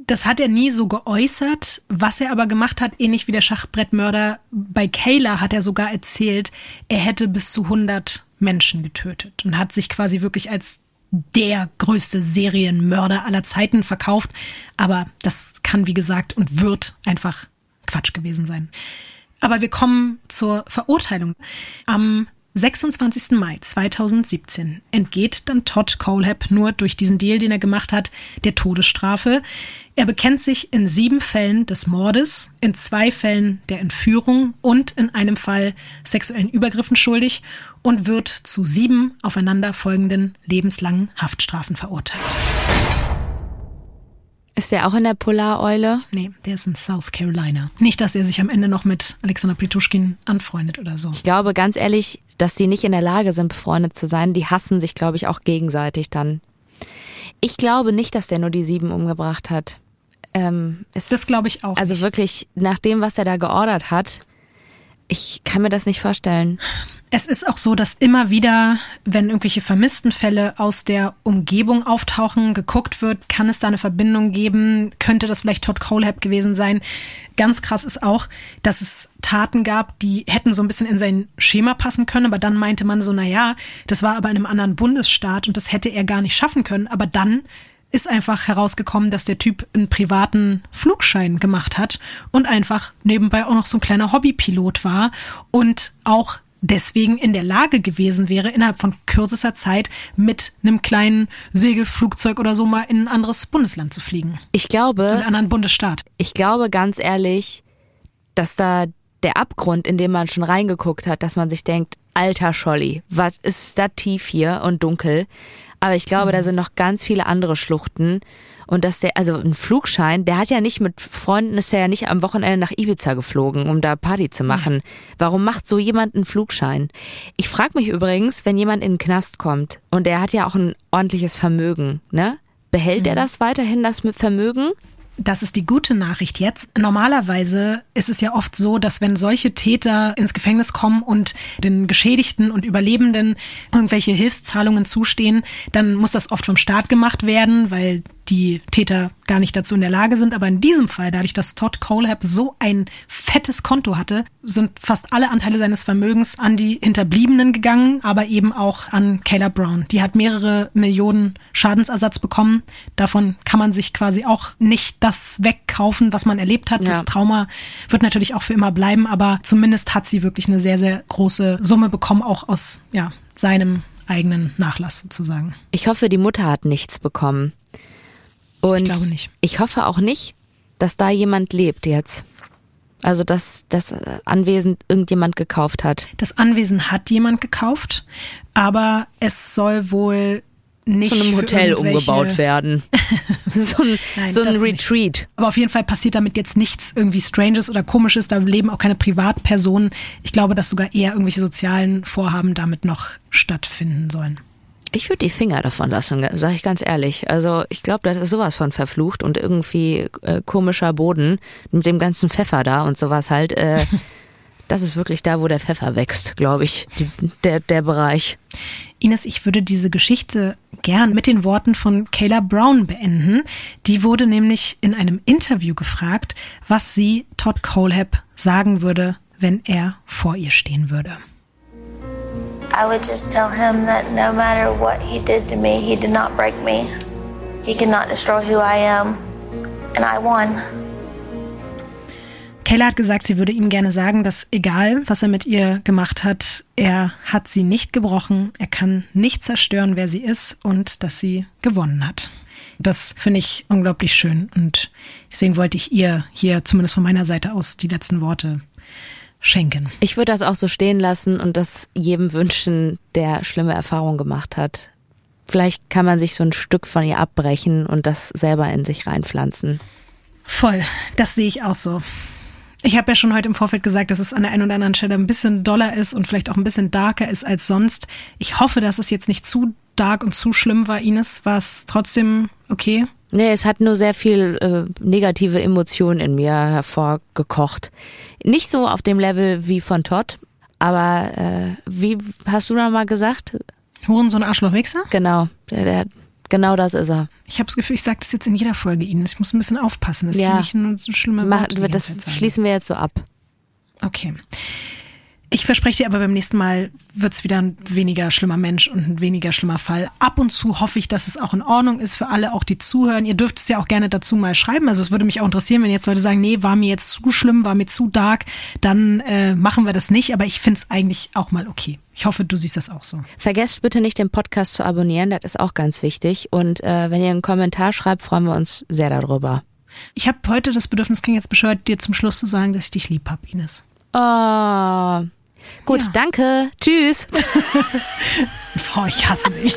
Das hat er nie so geäußert. Was er aber gemacht hat, ähnlich wie der Schachbrettmörder, bei Kayla hat er sogar erzählt, er hätte bis zu 100 Menschen getötet und hat sich quasi wirklich als der größte Serienmörder aller Zeiten verkauft. Aber das kann, wie gesagt, und wird einfach Quatsch gewesen sein. Aber wir kommen zur Verurteilung. Am 26. Mai 2017 entgeht dann Todd Colehab nur durch diesen Deal, den er gemacht hat, der Todesstrafe. Er bekennt sich in sieben Fällen des Mordes, in zwei Fällen der Entführung und in einem Fall sexuellen Übergriffen schuldig und wird zu sieben aufeinanderfolgenden lebenslangen Haftstrafen verurteilt. Ist der auch in der Polareule? Nee, der ist in South Carolina. Nicht, dass er sich am Ende noch mit Alexander Prituschkin anfreundet oder so. Ich glaube ganz ehrlich, dass die nicht in der Lage sind, befreundet zu sein. Die hassen sich, glaube ich, auch gegenseitig dann. Ich glaube nicht, dass der nur die sieben umgebracht hat. Ähm, Das glaube ich auch. also nicht. wirklich, nach dem, was er da geordert hat, ich kann mir das nicht vorstellen. Es ist auch so, dass immer wieder, wenn irgendwelche vermissten Fälle aus der Umgebung auftauchen, geguckt wird, kann es da eine Verbindung geben? Könnte das vielleicht Todd Colehab gewesen sein? Ganz krass ist auch, dass es Taten gab, die hätten so ein bisschen in sein Schema passen können, aber dann meinte man so, na ja, das war aber in einem anderen Bundesstaat und das hätte er gar nicht schaffen können. Aber dann ist einfach herausgekommen, dass der Typ einen privaten Flugschein gemacht hat und einfach nebenbei auch noch so ein kleiner Hobbypilot war und auch deswegen in der Lage gewesen wäre, innerhalb von kürzester Zeit mit einem kleinen Segelflugzeug oder so mal in ein anderes Bundesland zu fliegen. Ich In einen glaube, anderen Bundesstaat. ich glaube ganz ehrlich, dass da der Abgrund, in den man schon reingeguckt hat, dass man sich denkt, alter Scholli, was ist da tief hier und dunkel? Aber ich glaube, da sind noch ganz viele andere Schluchten. Und dass der, also ein Flugschein, der hat ja nicht mit Freunden, ist er ja nicht am Wochenende nach Ibiza geflogen, um da Party zu machen. Warum macht so jemand einen Flugschein? Ich frage mich übrigens, wenn jemand in den Knast kommt und der hat ja auch ein ordentliches Vermögen, ne? Behält er das weiterhin, das mit Vermögen? Das ist die gute Nachricht jetzt. Normalerweise ist es ja oft so, dass wenn solche Täter ins Gefängnis kommen und den Geschädigten und Überlebenden irgendwelche Hilfszahlungen zustehen, dann muss das oft vom Staat gemacht werden, weil die Täter gar nicht dazu in der Lage sind. Aber in diesem Fall, dadurch, dass Todd Colehab so ein fettes Konto hatte, sind fast alle Anteile seines Vermögens an die Hinterbliebenen gegangen, aber eben auch an Kayla Brown. Die hat mehrere Millionen Schadensersatz bekommen. Davon kann man sich quasi auch nicht das wegkaufen, was man erlebt hat. Ja. Das Trauma wird natürlich auch für immer bleiben, aber zumindest hat sie wirklich eine sehr, sehr große Summe bekommen, auch aus ja, seinem eigenen Nachlass sozusagen. Ich hoffe, die Mutter hat nichts bekommen. Und Ich glaube nicht. ich hoffe auch nicht, dass da jemand lebt jetzt. Also, dass das äh, Anwesen irgendjemand gekauft hat. Das Anwesen hat jemand gekauft, aber es soll wohl nicht Zu einem Hotel umgebaut werden. [laughs] so ein, Nein, so ein das nicht. Retreat. Aber auf jeden Fall passiert damit jetzt nichts irgendwie Stranges oder Komisches. Da leben auch keine Privatpersonen. Ich glaube, dass sogar eher irgendwelche sozialen Vorhaben damit noch stattfinden sollen. Ich würde die Finger davon lassen, sage ich ganz ehrlich. Also ich glaube, das ist sowas von verflucht und irgendwie äh, komischer Boden mit dem ganzen Pfeffer da und sowas halt. Äh, [laughs] das ist wirklich da, wo der Pfeffer wächst, glaube ich, die, der, der Bereich. Ines, ich würde diese Geschichte gern mit den Worten von Kayla Brown beenden. Die wurde nämlich in einem Interview gefragt, was sie Todd Colehab sagen würde, wenn er vor ihr stehen würde. I would just tell him that no matter what he did to me, he did not break me. He could not destroy who I am. And I won. Kayla hat gesagt, sie würde ihm gerne sagen, dass egal, was er mit ihr gemacht hat, er hat sie nicht gebrochen, er kann nicht zerstören, wer sie ist und dass sie gewonnen hat. Das finde ich unglaublich schön und deswegen wollte ich ihr hier zumindest von meiner Seite aus die letzten Worte schenken. Ich würde das auch so stehen lassen und das jedem wünschen, der schlimme Erfahrungen gemacht hat. Vielleicht kann man sich so ein Stück von ihr abbrechen und das selber in sich reinpflanzen. Voll, das sehe ich auch so. Ich habe ja schon heute im Vorfeld gesagt, dass es an der einen oder anderen Stelle ein bisschen doller ist und vielleicht auch ein bisschen darker ist als sonst. Ich hoffe, dass es jetzt nicht zu dark und zu schlimm war, Ines. War es trotzdem okay? Nee, es hat nur sehr viel äh, negative Emotionen in mir hervorgekocht. Nicht so auf dem Level wie von Todd, aber äh, wie hast du da mal gesagt? Hurensohn, Arschloch, Wichser? Genau, der, der, genau das ist er. Ich habe das Gefühl, ich sage das jetzt in jeder Folge, Ines. Ich muss ein bisschen aufpassen, dass Ja. ich nicht nur so schlimme Mach, das schließen wir jetzt so ab. Okay. Ich verspreche dir aber beim nächsten Mal wird's wieder ein weniger schlimmer Mensch und ein weniger schlimmer Fall. Ab und zu hoffe ich, dass es auch in Ordnung ist für alle, auch die zuhören. Ihr dürft es ja auch gerne dazu mal schreiben. Also es würde mich auch interessieren, wenn jetzt Leute sagen, nee, war mir jetzt zu schlimm, war mir zu dark, dann äh, machen wir das nicht. Aber ich finde es eigentlich auch mal okay. Ich hoffe, du siehst das auch so. Vergesst bitte nicht, den Podcast zu abonnieren, das ist auch ganz wichtig. Und äh, wenn ihr einen Kommentar schreibt, freuen wir uns sehr darüber. Ich habe heute das Bedürfnis, klingt jetzt bescheuert, dir zum Schluss zu sagen, dass ich dich lieb hab, Ines. Oh. Gut, ja. danke. Tschüss. [laughs] Boah, ich hasse dich.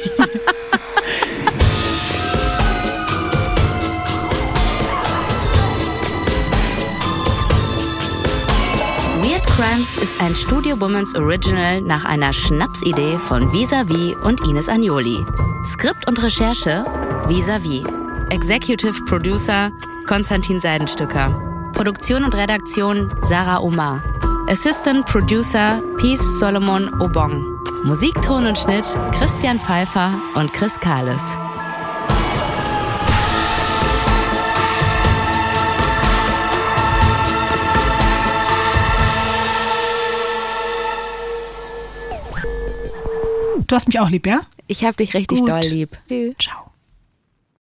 Weird Crimes ist ein Studio Woman's Original nach einer Schnapsidee von Visavi und Ines Agnoli. Skript und Recherche Visavi. Executive Producer Konstantin Seidenstücker. Produktion und Redaktion Sarah Omar. Assistant Producer Peace Solomon Obong. Musik, Ton und Schnitt Christian Pfeiffer und Chris Kahles. Du hast mich auch lieb, ja? Ich hab dich richtig Gut. doll lieb. Ciao.